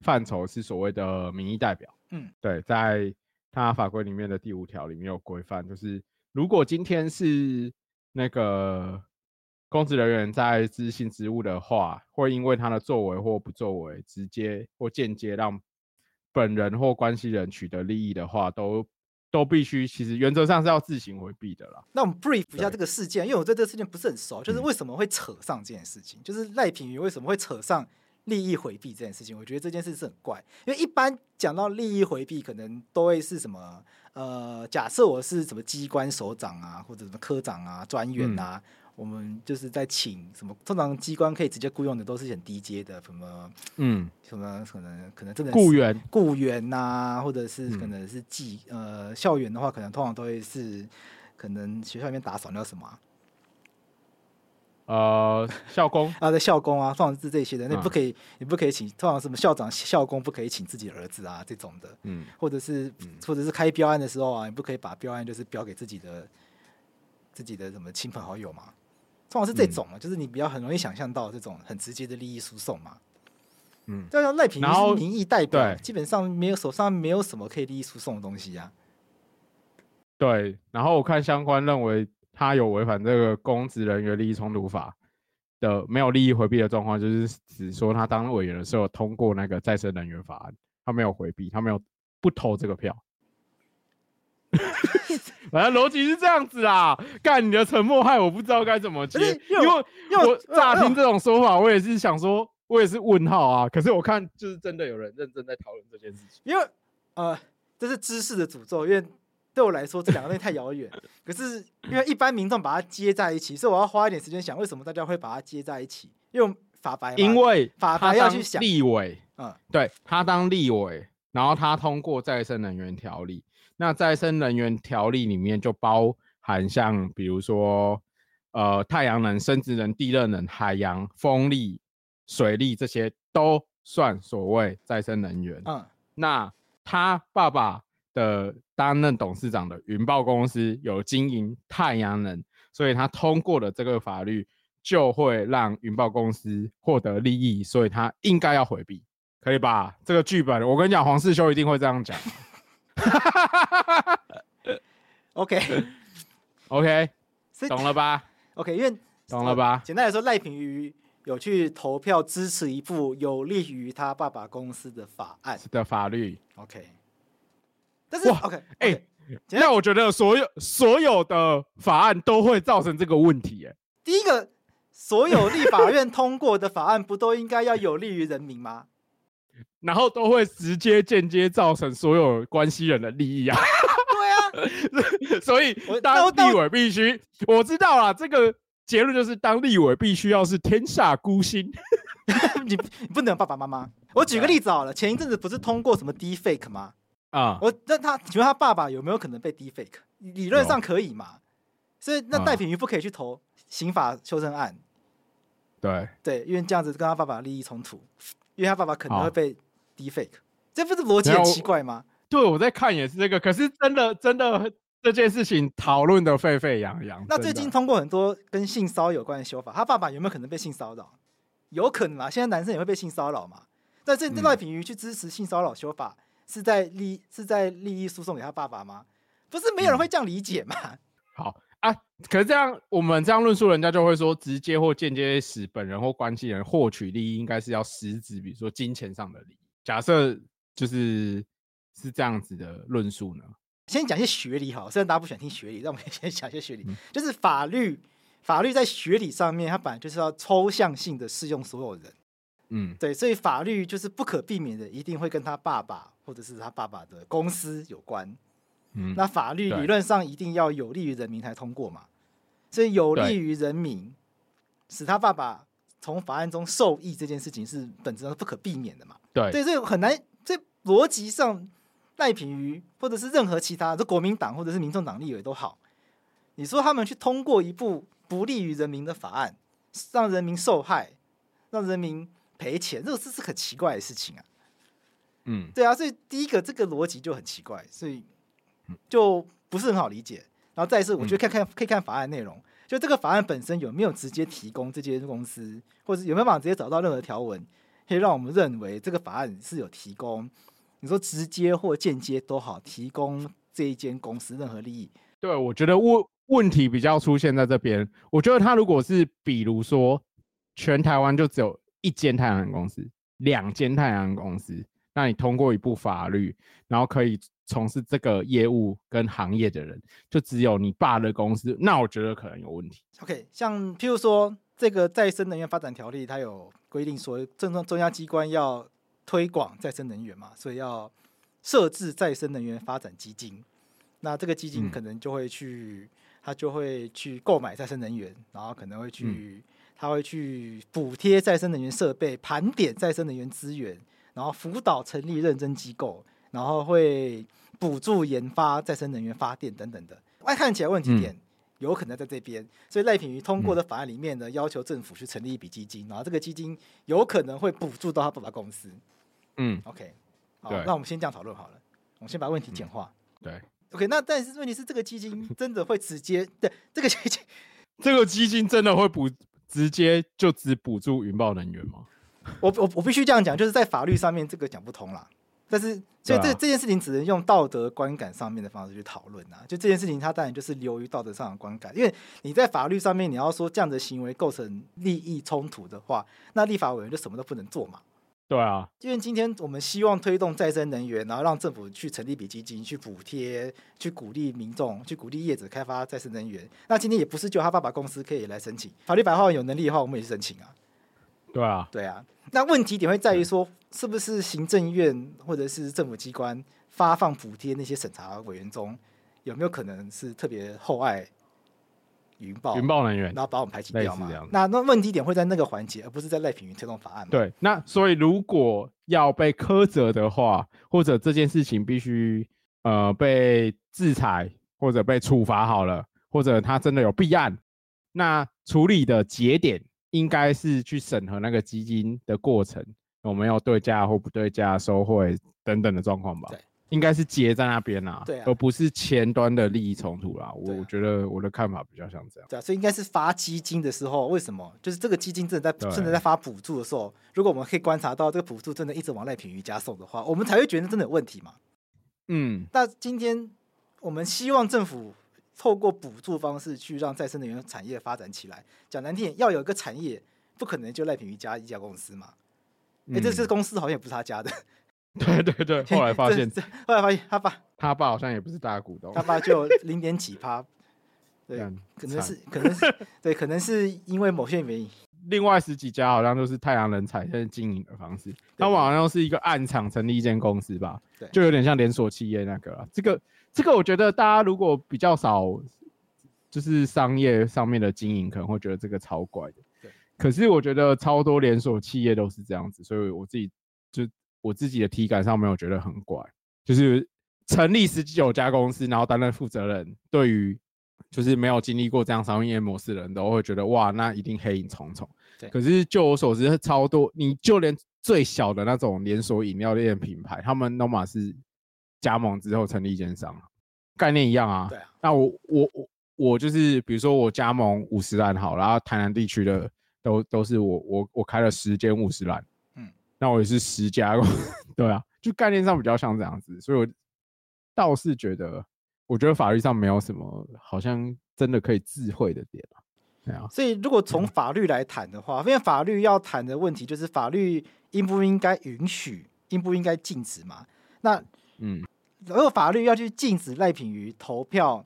范畴是所谓的民意代表。嗯，对，在它法规里面的第五条里面有规范，就是如果今天是那个公职人员在执行职务的话，会因为他的作为或不作为，直接或间接让本人或关系人取得利益的话，都都必须，其实原则上是要自行回避的啦。那我们 brief 一下这个事件，因为我对这个事件不是很熟，就是为什么会扯上这件事情，嗯、就是赖品妤为什么会扯上利益回避这件事情？我觉得这件事是很怪，因为一般讲到利益回避，可能都会是什么？呃，假设我是什么机关首长啊，或者什么科长啊、专员啊。嗯我们就是在请什么，通常机关可以直接雇佣的都是很低阶的，什么嗯，什么可能可能真的雇员。雇员呐，或者是可能是技、嗯、呃校园的话，可能通常都会是可能学校里面打扫那什么，呃校工。啊，对校工啊，通常是这些的，那不可以，你不可以请，通常什么校长校工不可以请自己儿子啊这种的，嗯，或者是或者是开标案的时候啊，你不可以把标案就是标给自己的自己的什么亲朋好友嘛。通常是这种嘛，嗯、就是你比较很容易想象到这种很直接的利益输送嘛。嗯，就像赖品妤是民意代表，基本上没有手上没有什么可以利益输送的东西啊。对，然后我看相关认为他有违反这个公职人员利益冲突法的没有利益回避的状况，就是只说他当委员的时候通过那个再生能源法案，他没有回避，他没有不投这个票。反正逻辑是这样子啦，干你的沉默害我不知道该怎么接，因为因为我乍听这种说法，我也是想说，我也是问号啊。可是我看就是真的有人认真在讨论这件事情，因为呃，这是知识的诅咒，因为对我来说这两个东西太遥远。可是因为一般民众把它接在一起，所以我要花一点时间想，为什么大家会把它接在一起？用法白，因为法白要去想立委，嗯，对他当立委，然后他通过再生能源条例。那再生能源条例里面就包含像比如说，呃，太阳能、生质能、地热能、海洋、风力、水力这些都算所谓再生能源。嗯，那他爸爸的担任董事长的云豹公司有经营太阳能，所以他通过了这个法律，就会让云豹公司获得利益，所以他应该要回避，可以吧？这个剧本，我跟你讲，黄世修一定会这样讲。OK，OK，懂了吧？OK，因为懂了吧？简单来说，赖品妤有去投票支持一部有利于他爸爸公司的法案的法律。OK，但是 OK，哎，那我觉得所有所有的法案都会造成这个问题。哎，第一个，所有立法院通过的法案不都应该要有利于人民吗？然后都会直接、间接造成所有关系人的利益啊！对啊，所以当立委必须，我知道啦，这个结论就是当立委必须要是天下孤星，你你不能有爸爸妈妈。我举个例子好了，前一阵子不是通过什么 Deepfake 吗？啊，我那他请问他爸爸有没有可能被 Deepfake？理论上可以嘛？所以那戴品瑜不可以去投刑法修正案？对对，因为这样子跟他爸爸利益冲突。因为他爸爸可能会被 Deepfake，这不是逻辑很奇怪吗？对，我在看也是这个，可是真的真的 这件事情讨论的沸沸扬扬。那最近通过很多跟性骚扰有关的修法，他爸爸有没有可能被性骚扰？有可能啊，现在男生也会被性骚扰嘛。但这赖品妤去支持性骚扰修法，是在利是在利益输送给他爸爸吗？不是，没有人会这样理解嘛。嗯、好。啊，可是这样，我们这样论述，人家就会说，直接或间接使本人或关系人获取利益，应该是要实质，比如说金钱上的利益。假设就是是这样子的论述呢？先讲一些学理好，虽然大家不喜欢听学理，但我们 先讲一些学理。嗯、就是法律，法律在学理上面，它本来就是要抽象性的适用所有人。嗯，对，所以法律就是不可避免的，一定会跟他爸爸。或者是他爸爸的公司有关。嗯，那法律理论上一定要有利于人民才通过嘛，所以有利于人民，使他爸爸从法案中受益这件事情是本质上不可避免的嘛。对，所以这很难，这逻辑上赖品妤或者是任何其他，这国民党或者是民众党立委都好，你说他们去通过一部不利于人民的法案，让人民受害，让人民赔钱，这个是是很奇怪的事情啊。嗯，对啊，所以第一个这个逻辑就很奇怪，所以。就不是很好理解，然后再一次，我觉得看看可以看法案内容，就这个法案本身有没有直接提供这间公司，或者有没有办法直接找到任何条文，可以让我们认为这个法案是有提供，你说直接或间接都好，提供这一间公司任何利益。对，我觉得问问题比较出现在这边，我觉得他如果是比如说全台湾就只有一间太阳能公司，两间太阳能公司，那你通过一部法律，然后可以。从事这个业务跟行业的人，就只有你爸的公司，那我觉得可能有问题。OK，像譬如说这个再生能源发展条例，它有规定说，政中中央机关要推广再生能源嘛，所以要设置再生能源发展基金。那这个基金可能就会去，他、嗯、就会去购买再生能源，然后可能会去，他、嗯、会去补贴再生能源设备，盘点再生能源资源，然后辅导成立认证机构，然后会。补助研发再生能源发电等等的，外看起来问题点有可能在这边，所以赖品妤通过的法案里面呢，要求政府去成立一笔基金，然后这个基金有可能会补助到他爸爸公司。嗯，OK，好，那我们先这样讨论好了，我们先把问题简化。对，OK，那但是问题是这个基金真的会直接对这个基金，这个基金真的会补直接就只补助云豹能源吗？我我我必须这样讲，就是在法律上面这个讲不通啦。但是，所以这这件事情只能用道德观感上面的方式去讨论啊。就这件事情，它当然就是流于道德上的观感。因为你在法律上面，你要说这样的行为构成利益冲突的话，那立法委员就什么都不能做嘛。对啊，因为今天我们希望推动再生能源，然后让政府去成立一笔基金，去补贴，去鼓励民众，去鼓励业者开发再生能源。那今天也不是就他爸爸公司可以来申请，法律白话文有能力的话，我们也是申请啊。对啊，对啊。那问题点会在于说，是不是行政院或者是政府机关发放补贴那些审查委员中，有没有可能是特别厚爱云豹云豹能源，然后把我们排挤掉嘛？那那问题点会在那个环节，而不是在赖品云推动法案。对，那所以如果要被苛责的话，或者这件事情必须呃被制裁或者被处罚好了，或者他真的有弊案，那处理的节点。应该是去审核那个基金的过程有没有对价或不对价、收贿等等的状况吧？对，应该是结在那边啊，对啊，而不是前端的利益冲突啦。我我觉得我的看法比较像这样。对啊，所以应该是发基金的时候，为什么？就是这个基金正在正在在发补助的时候，如果我们可以观察到这个补助真的一直往赖品瑜家送的话，我们才会觉得真的有问题嘛。嗯，那今天我们希望政府。透过补助方式去让再生能源产业发展起来，讲难听点，要有一个产业，不可能就赖品瑜家一家公司嘛？哎、这这公司好像也不是他家的。对对对，后来发现，后来发现他爸，他爸好像也不是大股东，他爸就零点几趴。对，可能是，可能是，对，可能是因为某些原因。另外十几家好像都是太阳能彩电经营的方式，他们好像是一个暗场成立一间公司吧？对，就有点像连锁企业那个这个。这个我觉得大家如果比较少，就是商业上面的经营，可能会觉得这个超怪的。对。可是我觉得超多连锁企业都是这样子，所以我自己就我自己的体感上没有觉得很怪。就是成立十九家公司，然后担任负责人，对于就是没有经历过这样商业模式的人都会觉得哇，那一定黑影重重。对。可是就我所知，超多你就连最小的那种连锁饮料店品牌，他们 Noma 是。加盟之后成立一间商，概念一样啊。对啊。那我我我我就是，比如说我加盟五十岚好，然后台南地区的都都是我我我开了十间五十岚。嗯。那我也是十家。对啊，就概念上比较像这样子，所以我倒是觉得，我觉得法律上没有什么好像真的可以智慧的点啊。对啊。所以如果从法律来谈的话，因为法律要谈的问题就是法律应不应该允许，应不应该禁止嘛？那嗯。如果法律要去禁止赖品妤投票，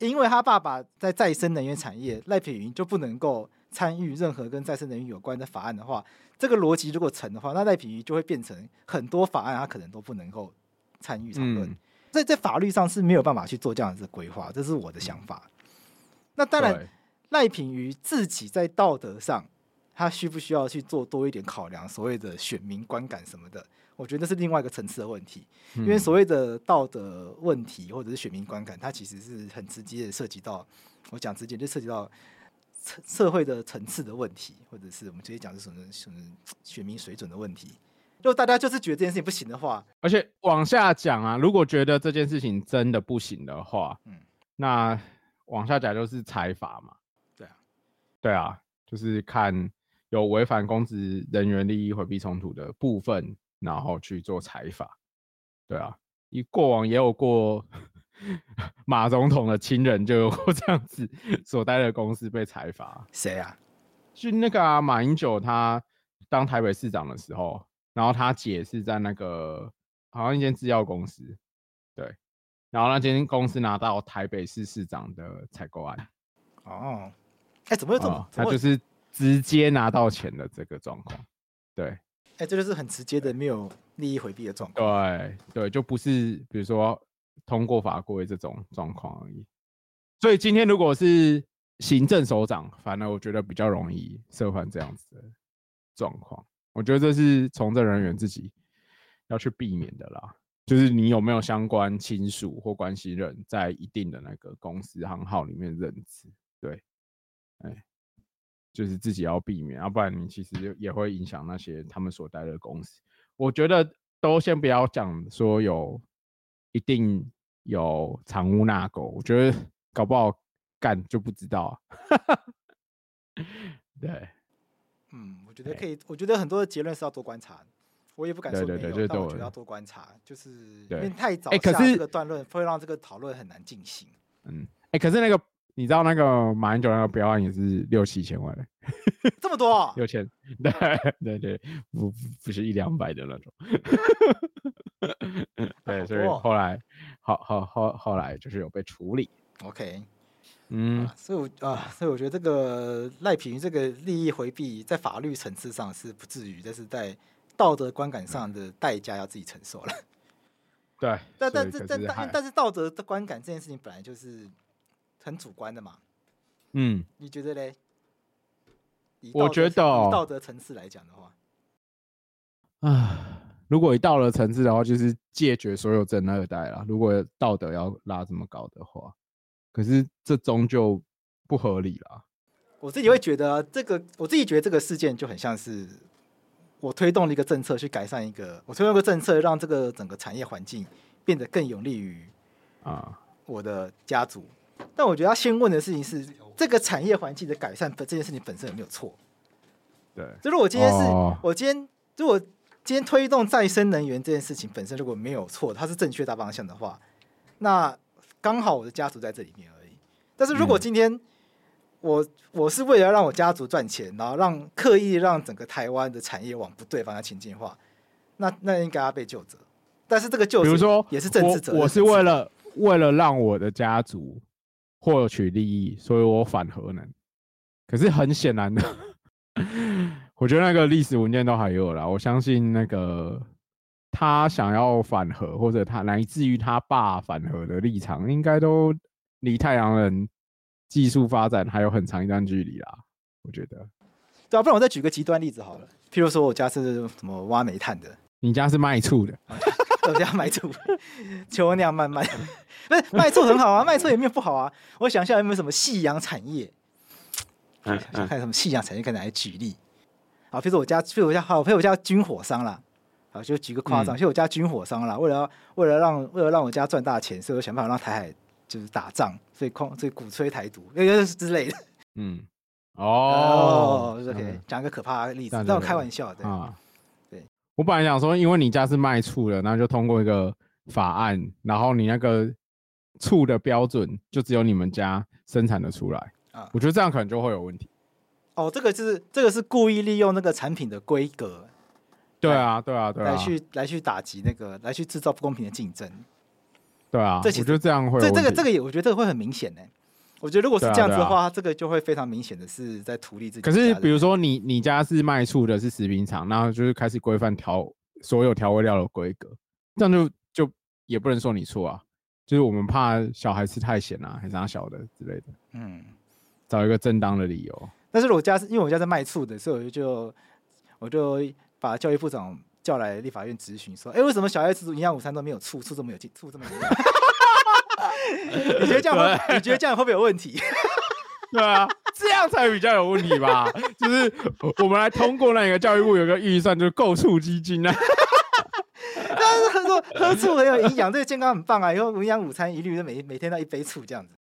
因为他爸爸在再生能源产业，赖品妤就不能够参与任何跟再生能源有关的法案的话，这个逻辑如果成的话，那赖品妤就会变成很多法案他可能都不能够参与讨论。嗯在在法律上是没有办法去做这样子的规划，这是我的想法。那当然，赖品妤自己在道德上，他需不需要去做多一点考量？所谓的选民观感什么的，我觉得是另外一个层次的问题。因为所谓的道德问题或者是选民观感，它其实是很直接的涉及到，我讲直接就涉及到社会的层次的问题，或者是我们直接讲是什么什么选民水准的问题。如果大家就是觉得这件事情不行的话，而且往下讲啊，如果觉得这件事情真的不行的话，嗯，那往下讲就是裁罚嘛。对啊，对啊，就是看有违反公职人员利益回避冲突的部分，然后去做裁罚。对啊，以过往也有过 马总统的亲人就有过这样子所待的公司被裁罚。谁啊？是那个啊，马英九他当台北市长的时候。然后他姐是在那个好像一间制药公司，对，然后那间公司拿到台北市市长的采购案。哦，哎，怎么会这么？哦、他就是直接拿到钱的这个状况，对。哎，这就是很直接的没有利益回避的状况。对对，就不是比如说通过法规这种状况而已。所以今天如果是行政首长，反而我觉得比较容易涉犯这样子的状况。我觉得这是从政人员自己要去避免的啦，就是你有没有相关亲属或关系人在一定的那个公司行号里面任职，对，哎，就是自己要避免，要不然你其实也会影响那些他们所待的公司。我觉得都先不要讲说有一定有藏污纳垢，我觉得搞不好干就不知道啊，对。嗯，我觉得可以。我觉得很多的结论是要多观察，我也不敢说没有，对对对，但我觉得要多观察，就是因为太早下这个断论会让这个讨论很难进行。嗯，哎、欸，可是那个你知道那个马英九那个标案也是六七千万，这么多、啊？六千？对对对，不不是一两百的那种。对，所以后来后后后后来就是有被处理。OK。嗯，所以我啊，所以我觉得这个赖品妤这个利益回避，在法律层次上是不至于，但是在道德观感上的代价要自己承受了。对，但但但但但但是道德的观感这件事情本来就是很主观的嘛。嗯，你觉得嘞？我觉得以道德层次来讲的话，啊，如果一道德层次的话，就是解决所有正二代啦。如果道德要拉这么高的话。可是这终究不合理啦。我自己会觉得这个，我自己觉得这个事件就很像是我推动了一个政策去改善一个，我推动一个政策让这个整个产业环境变得更有利于啊我的家族。但我觉得要先问的事情是，这个产业环境的改善本这件事情本身有没有错？对。就如果今天是我今天如果今天推动再生能源这件事情本身如果没有错，它是正确大方向的话，那。刚好我的家族在这里面而已，但是如果今天我我是为了让我家族赚钱，然后让刻意让整个台湾的产业往不对方向前进的话，那那应该要被救责。但是这个救责，比如说也是政治责任。我是为了为了让我的家族获取利益，所以我反核能。可是很显然的，我觉得那个历史文件都还有啦，我相信那个。他想要反核，或者他乃至于他爸反核的立场，应该都离太阳人技术发展还有很长一段距离啦。我觉得，对啊，不然我再举个极端例子好了，譬如说我家是什么挖煤炭的，你家是卖醋的，我家卖醋，求酿慢慢，不是卖醋很好啊，卖醋也没有不好啊。我想一下有没有什么夕阳产业，想想看什么夕阳产业可以拿来举例啊，譬如说我家，譬如我家好，譬如我家军火商啦。啊，就举个夸张，其实我家军火商啦，为了为了让为了让我家赚大钱，所以我想办法让台海就是打仗，所以控所以鼓吹台独，因为之类的。嗯，哦，就是可以讲一个可怕的例子，那我开玩笑的。啊，对。我本来想说，因为你家是卖醋的，那就通过一个法案，然后你那个醋的标准就只有你们家生产的出来。啊，我觉得这样可能就会有问题。哦，这个是这个是故意利用那个产品的规格。对啊，对啊，对啊，来去来去打击那个，来去制造不公平的竞争。对啊，我觉得这样会，这这个这个也，我觉得这个会很明显呢。我觉得如果是这样子的话，这个就会非常明显的是在图利自己。可是比如说你你家是卖醋的，是食品厂，然后就是开始规范调所有调味料的规格，这样就就也不能说你错啊，就是我们怕小孩吃太咸啊，还是啥小的之类的。嗯，找一个正当的理由。但是我家是因为我家在卖醋的，所以我就我就把教育部长叫来立法院质询，说：哎、欸，为什么小孩子营养午餐都没有醋？醋这么有劲，醋这么有？你觉得这样会？你觉得这样会不会有问题？对啊，这样才比较有问题吧？就是我们来通过那个教育部有个预算，就是购醋基金啊。但 是他说喝醋很有营养，对健康很棒啊！以后营养午餐一律都每每天都一杯醋这样子。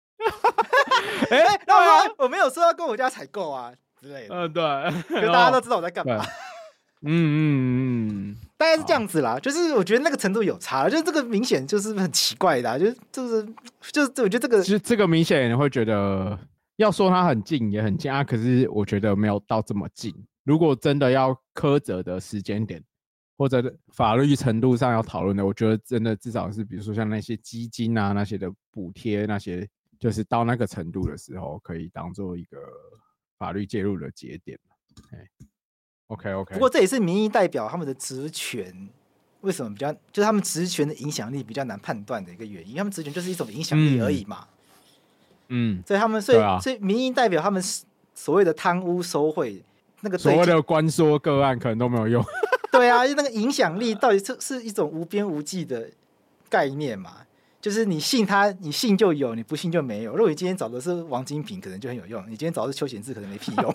哎、欸，那我我没有说要跟我家采购啊之类的。嗯，对，就大家都知道我在干嘛。嗯嗯嗯，大概是这样子啦。就是我觉得那个程度有差，就是这个明显就是很奇怪的、就是就是就是我觉得这个，其实这个明显会觉得。要说它很近也很近啊，可是我觉得没有到这么近。如果真的要苛责的时间点，或者法律程度上要讨论的，我觉得真的至少是，比如说像那些基金啊、那些的补贴那些，就是到那个程度的时候，可以当做一个法律介入的节点。OK OK。不过这也是民意代表他们的职权，为什么比较就是他们职权的影响力比较难判断的一个原因？他们职权就是一种影响力而已嘛。嗯嗯，所以他们，所以、啊、所以民意代表他们所谓的贪污收贿那个所谓的官说个案可能都没有用。对啊，就那个影响力到底是是一种无边无际的概念嘛？就是你信他，你信就有，你不信就没有。如果你今天找的是王金平，可能就很有用；你今天找的是邱显志，可能没屁用，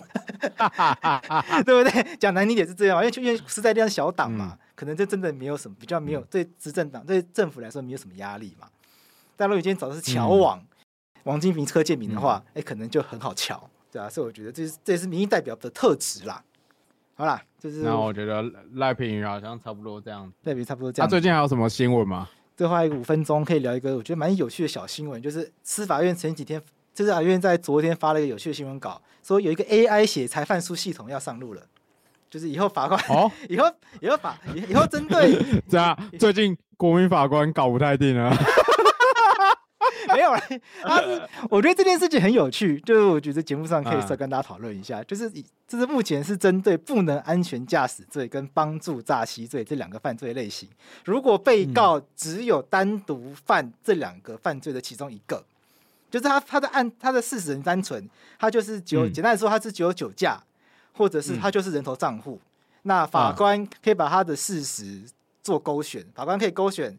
对不对？讲难听点是这样，因为因为实在这样小党嘛，嗯、可能这真的没有什么比较没有对执政党对政府来说没有什么压力嘛。但如果你今天找的是乔网。嗯王金平、柯建铭的话，哎、可能就很好瞧，对啊，所以我觉得这是这是民意代表的特质啦。好啦，就是那我觉得赖品妤好像差不多这样，赖品差不多这样。他、啊、最近还有什么新闻吗？最后还有五分钟可以聊一个我觉得蛮有趣的小新闻，就是司法院前几天，就是法院在昨天发了一个有趣的新闻稿，说有一个 AI 写裁判书系统要上路了，就是以后法官哦，以后以后法以后针对 这样，最近国民法官搞不太定啊。没有了，他是我觉得这件事情很有趣，就是我觉得节目上可以再跟大家讨论一下，就是这是目前是针对不能安全驾驶罪跟帮助诈欺罪这两个犯罪类型，如果被告只有单独犯这两个犯罪的其中一个，就是他他的案他的事实很单纯，他就是酒简单来说他是只有酒驾，或者是他就是人头账户，那法官可以把他的事实做勾选，法官可以勾选。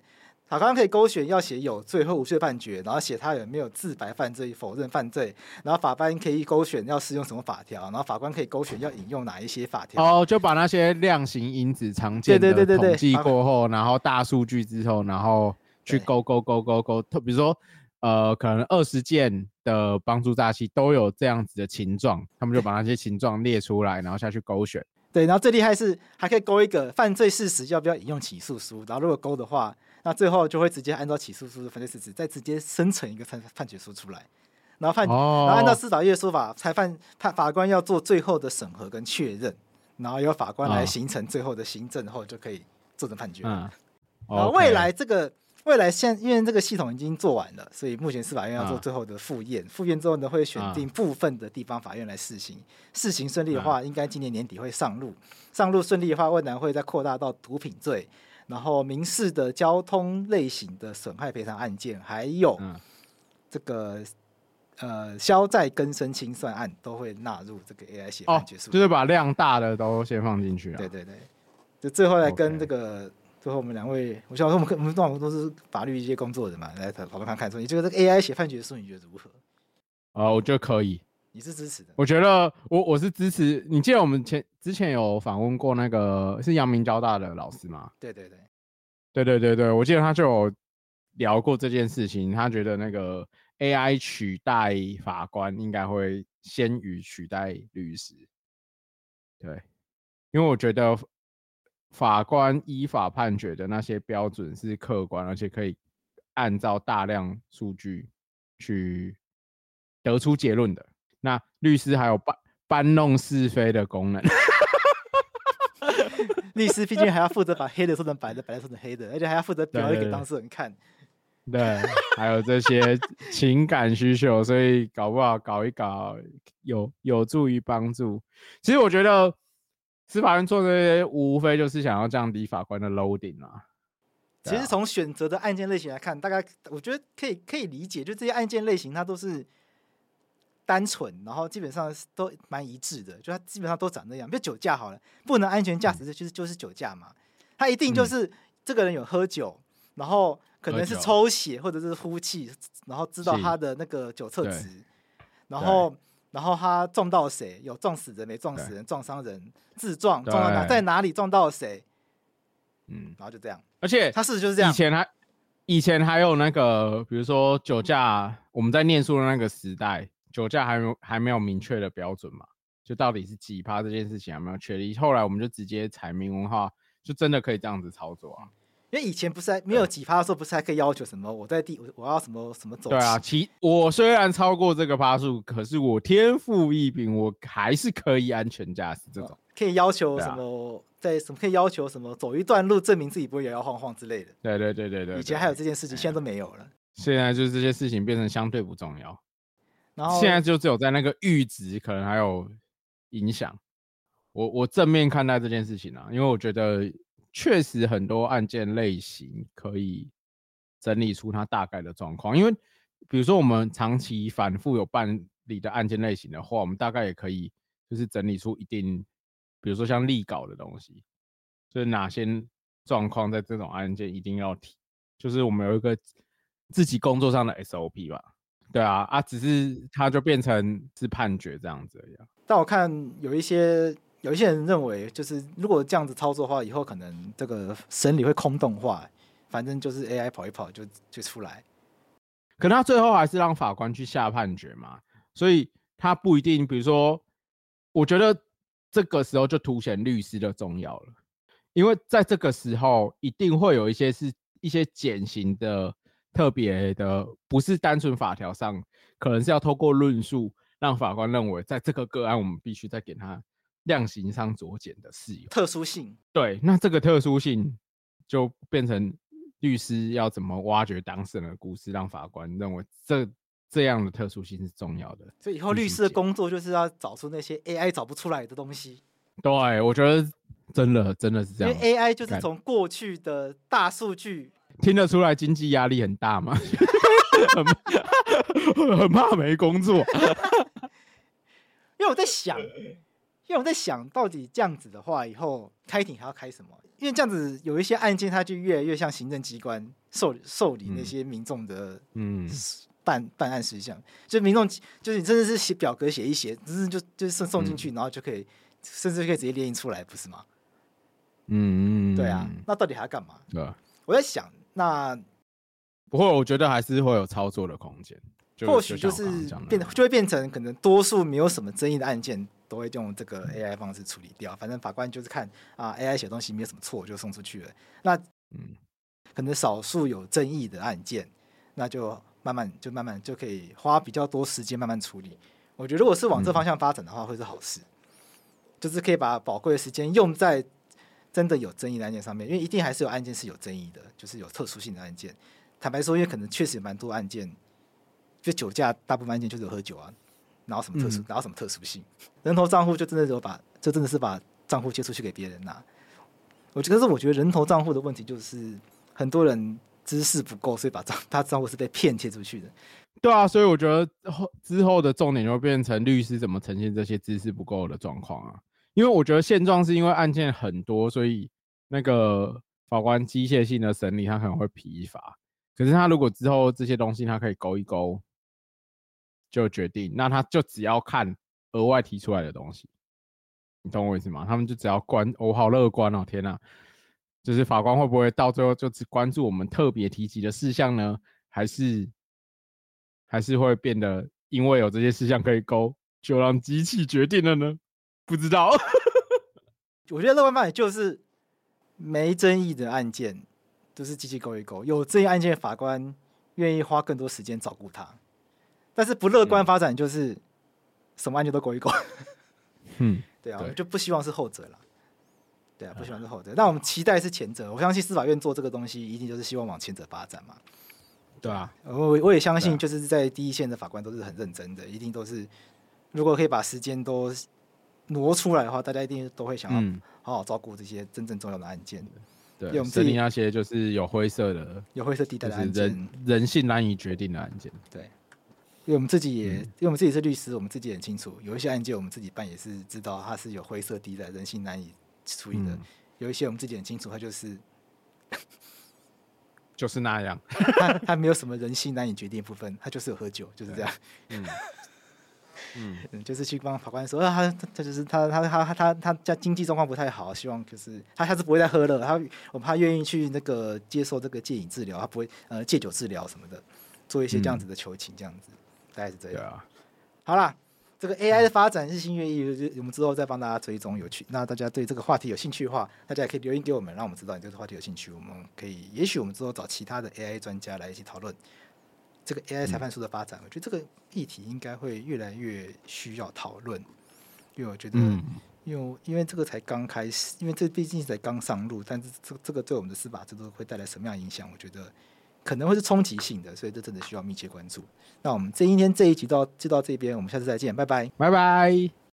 法官可以勾选要写有罪或无罪判决，然后写他有没有自白犯罪、否认犯罪，然后法官可以勾选要适用什么法条，然后法官可以勾选要引用哪一些法条。哦，就把那些量刑因子常见的统计过后，然后大数据之后，然后去勾勾勾勾勾。特比如说，呃，可能二十件的帮助诈欺都有这样子的情状，他们就把那些情状列出来，然后下去勾选。对，然后最厉害是还可以勾一个犯罪事实要不要引用起诉书，然后如果勾的话。那最后就会直接按照起诉书的犯罪事实，再直接生成一个判判决书出来，然后判，哦、然后按照司法院说法，裁判判法官要做最后的审核跟确认，然后由法官来形成最后的行政后就可以做成判决。嗯，然后未来这个未来现因为这个系统已经做完了，所以目前司法院要做最后的复验，复验之后呢会选定部分的地方法院来试行，试行顺利的话，应该今年年底会上路，上路顺利的话，未来会再扩大到毒品罪。然后民事的交通类型的损害赔偿案件，还有这个呃消债更生清算案，都会纳入这个 AI 写判决书，就是把量大的都先放进去啊。对对对，就最后来跟这个最后我们两位，我想说我们我们我们都是法律一些工作的嘛，来讨论看看说，你觉得这个 AI 写判决书你觉得如何？啊，我觉得可以。你是支持的？我觉得我我是支持。你记得我们前之前有访问过那个是阳明交大的老师吗？对对对，对对对对，我记得他就有聊过这件事情。他觉得那个 AI 取代法官应该会先于取代律师。对，因为我觉得法官依法判决的那些标准是客观，而且可以按照大量数据去得出结论的。那律师还有搬搬弄是非的功能，律师毕竟还要负责把黑的说成白的，白的说成黑的，而且还要负责表演给当事人看。对，还有这些情感需求，所以搞不好搞一搞有有助于帮助。其实我觉得司法院做这些无非就是想要降低法官的 loading 啊。其实从选择的案件类型来看，大概我觉得可以可以理解，就这些案件类型它都是单纯，然后基本上都蛮一致的，就它基本上都长那样。比如酒驾好了，不能安全驾驶，这就是就是酒驾嘛，他一定就是这个人有喝酒，然后可能是抽血或者是呼气，然后知道他的那个酒测值，然后然后他撞到谁，有撞死人没撞死人，撞伤人，自撞撞到哪，在哪里撞到谁。嗯，然后就这样，而且他事实就是这样。以前还以前还有那个，比如说酒驾，我们在念书的那个时代，酒驾还没有还没有明确的标准嘛，就到底是几趴这件事情还没有确立。后来我们就直接采明文化，就真的可以这样子操作啊。因为以前不是还没有几趴的时候，不是还可以要求什么？我在第我要什么什么走？对啊，其我虽然超过这个趴数，可是我天赋异禀，我还是可以安全驾驶这种。可以要求什么？在什么可以要求什么？走一段路证明自己不会摇摇晃晃之类的。对对对对对。以前还有这件事情，现在都没有了。现在就是这些事情变成相对不重要。然后现在就只有在那个阈值可能还有影响。我我正面看待这件事情啊，因为我觉得确实很多案件类型可以整理出它大概的状况。因为比如说我们长期反复有办理的案件类型的话，我们大概也可以就是整理出一定。比如说像立稿的东西，就是哪些状况在这种案件一定要提，就是我们有一个自己工作上的 SOP 吧。对啊，啊，只是他就变成是判决这样子而已。但我看有一些有一些人认为，就是如果这样子操作的话，以后可能这个审理会空洞化，反正就是 AI 跑一跑就就出来。可能他最后还是让法官去下判决嘛，所以他不一定。比如说，我觉得。这个时候就凸显律师的重要了，因为在这个时候一定会有一些是一些减刑的特别的，不是单纯法条上，可能是要透过论述让法官认为，在这个个案我们必须再给他量刑上酌减的事由。特殊性。对，那这个特殊性就变成律师要怎么挖掘当事人的故事，让法官认为这。这样的特殊性是重要的，所以以后律师的工作就是要找出那些 AI 找不出来的东西。对，我觉得真的真的是这样，因为 AI 就是从过去的大数据听得出来经济压力很大吗，很很怕没工作。因为我在想，因为我在想到底这样子的话，以后开庭还要开什么？因为这样子有一些案件，它就越来越像行政机关受受理那些民众的嗯。办办案事项，就民众就是你真的是写表格写一写，只是就就送送进去，然后就可以，甚至可以直接列印出来，不是吗？嗯，对啊，那到底还要干嘛？对，我在想，那不会，我觉得还是会有操作的空间，或许就是变，就会变成可能多数没有什么争议的案件，都会用这个 AI 方式处理掉。反正法官就是看啊，AI 写东西没有什么错，就送出去了。那嗯，可能少数有争议的案件，那就。慢慢就慢慢就可以花比较多时间慢慢处理。我觉得如果是往这方向发展的话，会是好事。就是可以把宝贵的时间用在真的有争议的案件上面，因为一定还是有案件是有争议的，就是有特殊性的案件。坦白说，因为可能确实有蛮多案件，就酒驾大部分案件就是有喝酒啊，然后什么特殊，然后什么特殊性，人头账户就真的有把，就真的是把账户借出去给别人拿。我觉得是，我觉得人头账户的问题就是很多人。知识不够，所以把账他账户是被骗借出去的。对啊，所以我觉得后之后的重点就变成律师怎么呈现这些知识不够的状况啊。因为我觉得现状是因为案件很多，所以那个法官机械性的审理他可能会疲乏。可是他如果之后这些东西他可以勾一勾就决定，那他就只要看额外提出来的东西。你懂我意思吗？他们就只要关，我、好乐观哦，天哪！就是法官会不会到最后就只关注我们特别提及的事项呢？还是还是会变得因为有这些事项可以勾，就让机器决定了呢？不知道。我觉得乐观方就是没争议的案件都是机器勾一勾，有争议案件法官愿意花更多时间照顾他。但是不乐观发展就是什么案件都勾一勾。嗯，对啊，我们就不希望是后者了。对啊，不喜欢是后者，但我们期待是前者。我相信司法院做这个东西，一定就是希望往前者发展嘛。对啊，我我也相信，就是在第一线的法官都是很认真的，一定都是如果可以把时间都挪出来的话，大家一定都会想要好好照顾这些真正重要的案件。对，我们自己审理那些就是有灰色的、有灰色地带就是的案件人，人性难以决定的案件。对，因为我们自己也，嗯因为我们自己是律师，我们自己很清楚，有一些案件我们自己办也是知道它是有灰色地带，人性难以处理的。嗯有一些我们自己很清楚，它就是 就是那样。它它没有什么人性难以决定的部分，它就是有喝酒，就是这样。嗯嗯，嗯，就是去帮法官说，啊，他他他就是他他他他他他家经济状况不太好，希望就是他下次不会再喝了，他我怕愿意去那个接受这个戒瘾治疗，他不会呃戒酒治疗什么的，做一些这样子的求情，这样子、大概是这样。对啊，好啦，这个 AI 的发展日新月异，我们之后再帮大家追踪有趣。那大家对这个话题有兴趣的话，大家也可以留言给我们，让我们知道你对这个话题有兴趣。我们可以，也许我们之后找其他的 AI 专家来一起讨论这个 AI 裁判书的发展。我觉得这个议题应该会越来越需要讨论，因为我觉得，嗯，因为因为这个才刚开始，因为这毕竟才刚上路，但是这这个对我们的司法制度会带来什么样的影响？我觉得可能会是冲击性的，所以这真的需要密切关注。那我们这一天这一集到就到这边，我们下次再见，拜拜。拜拜。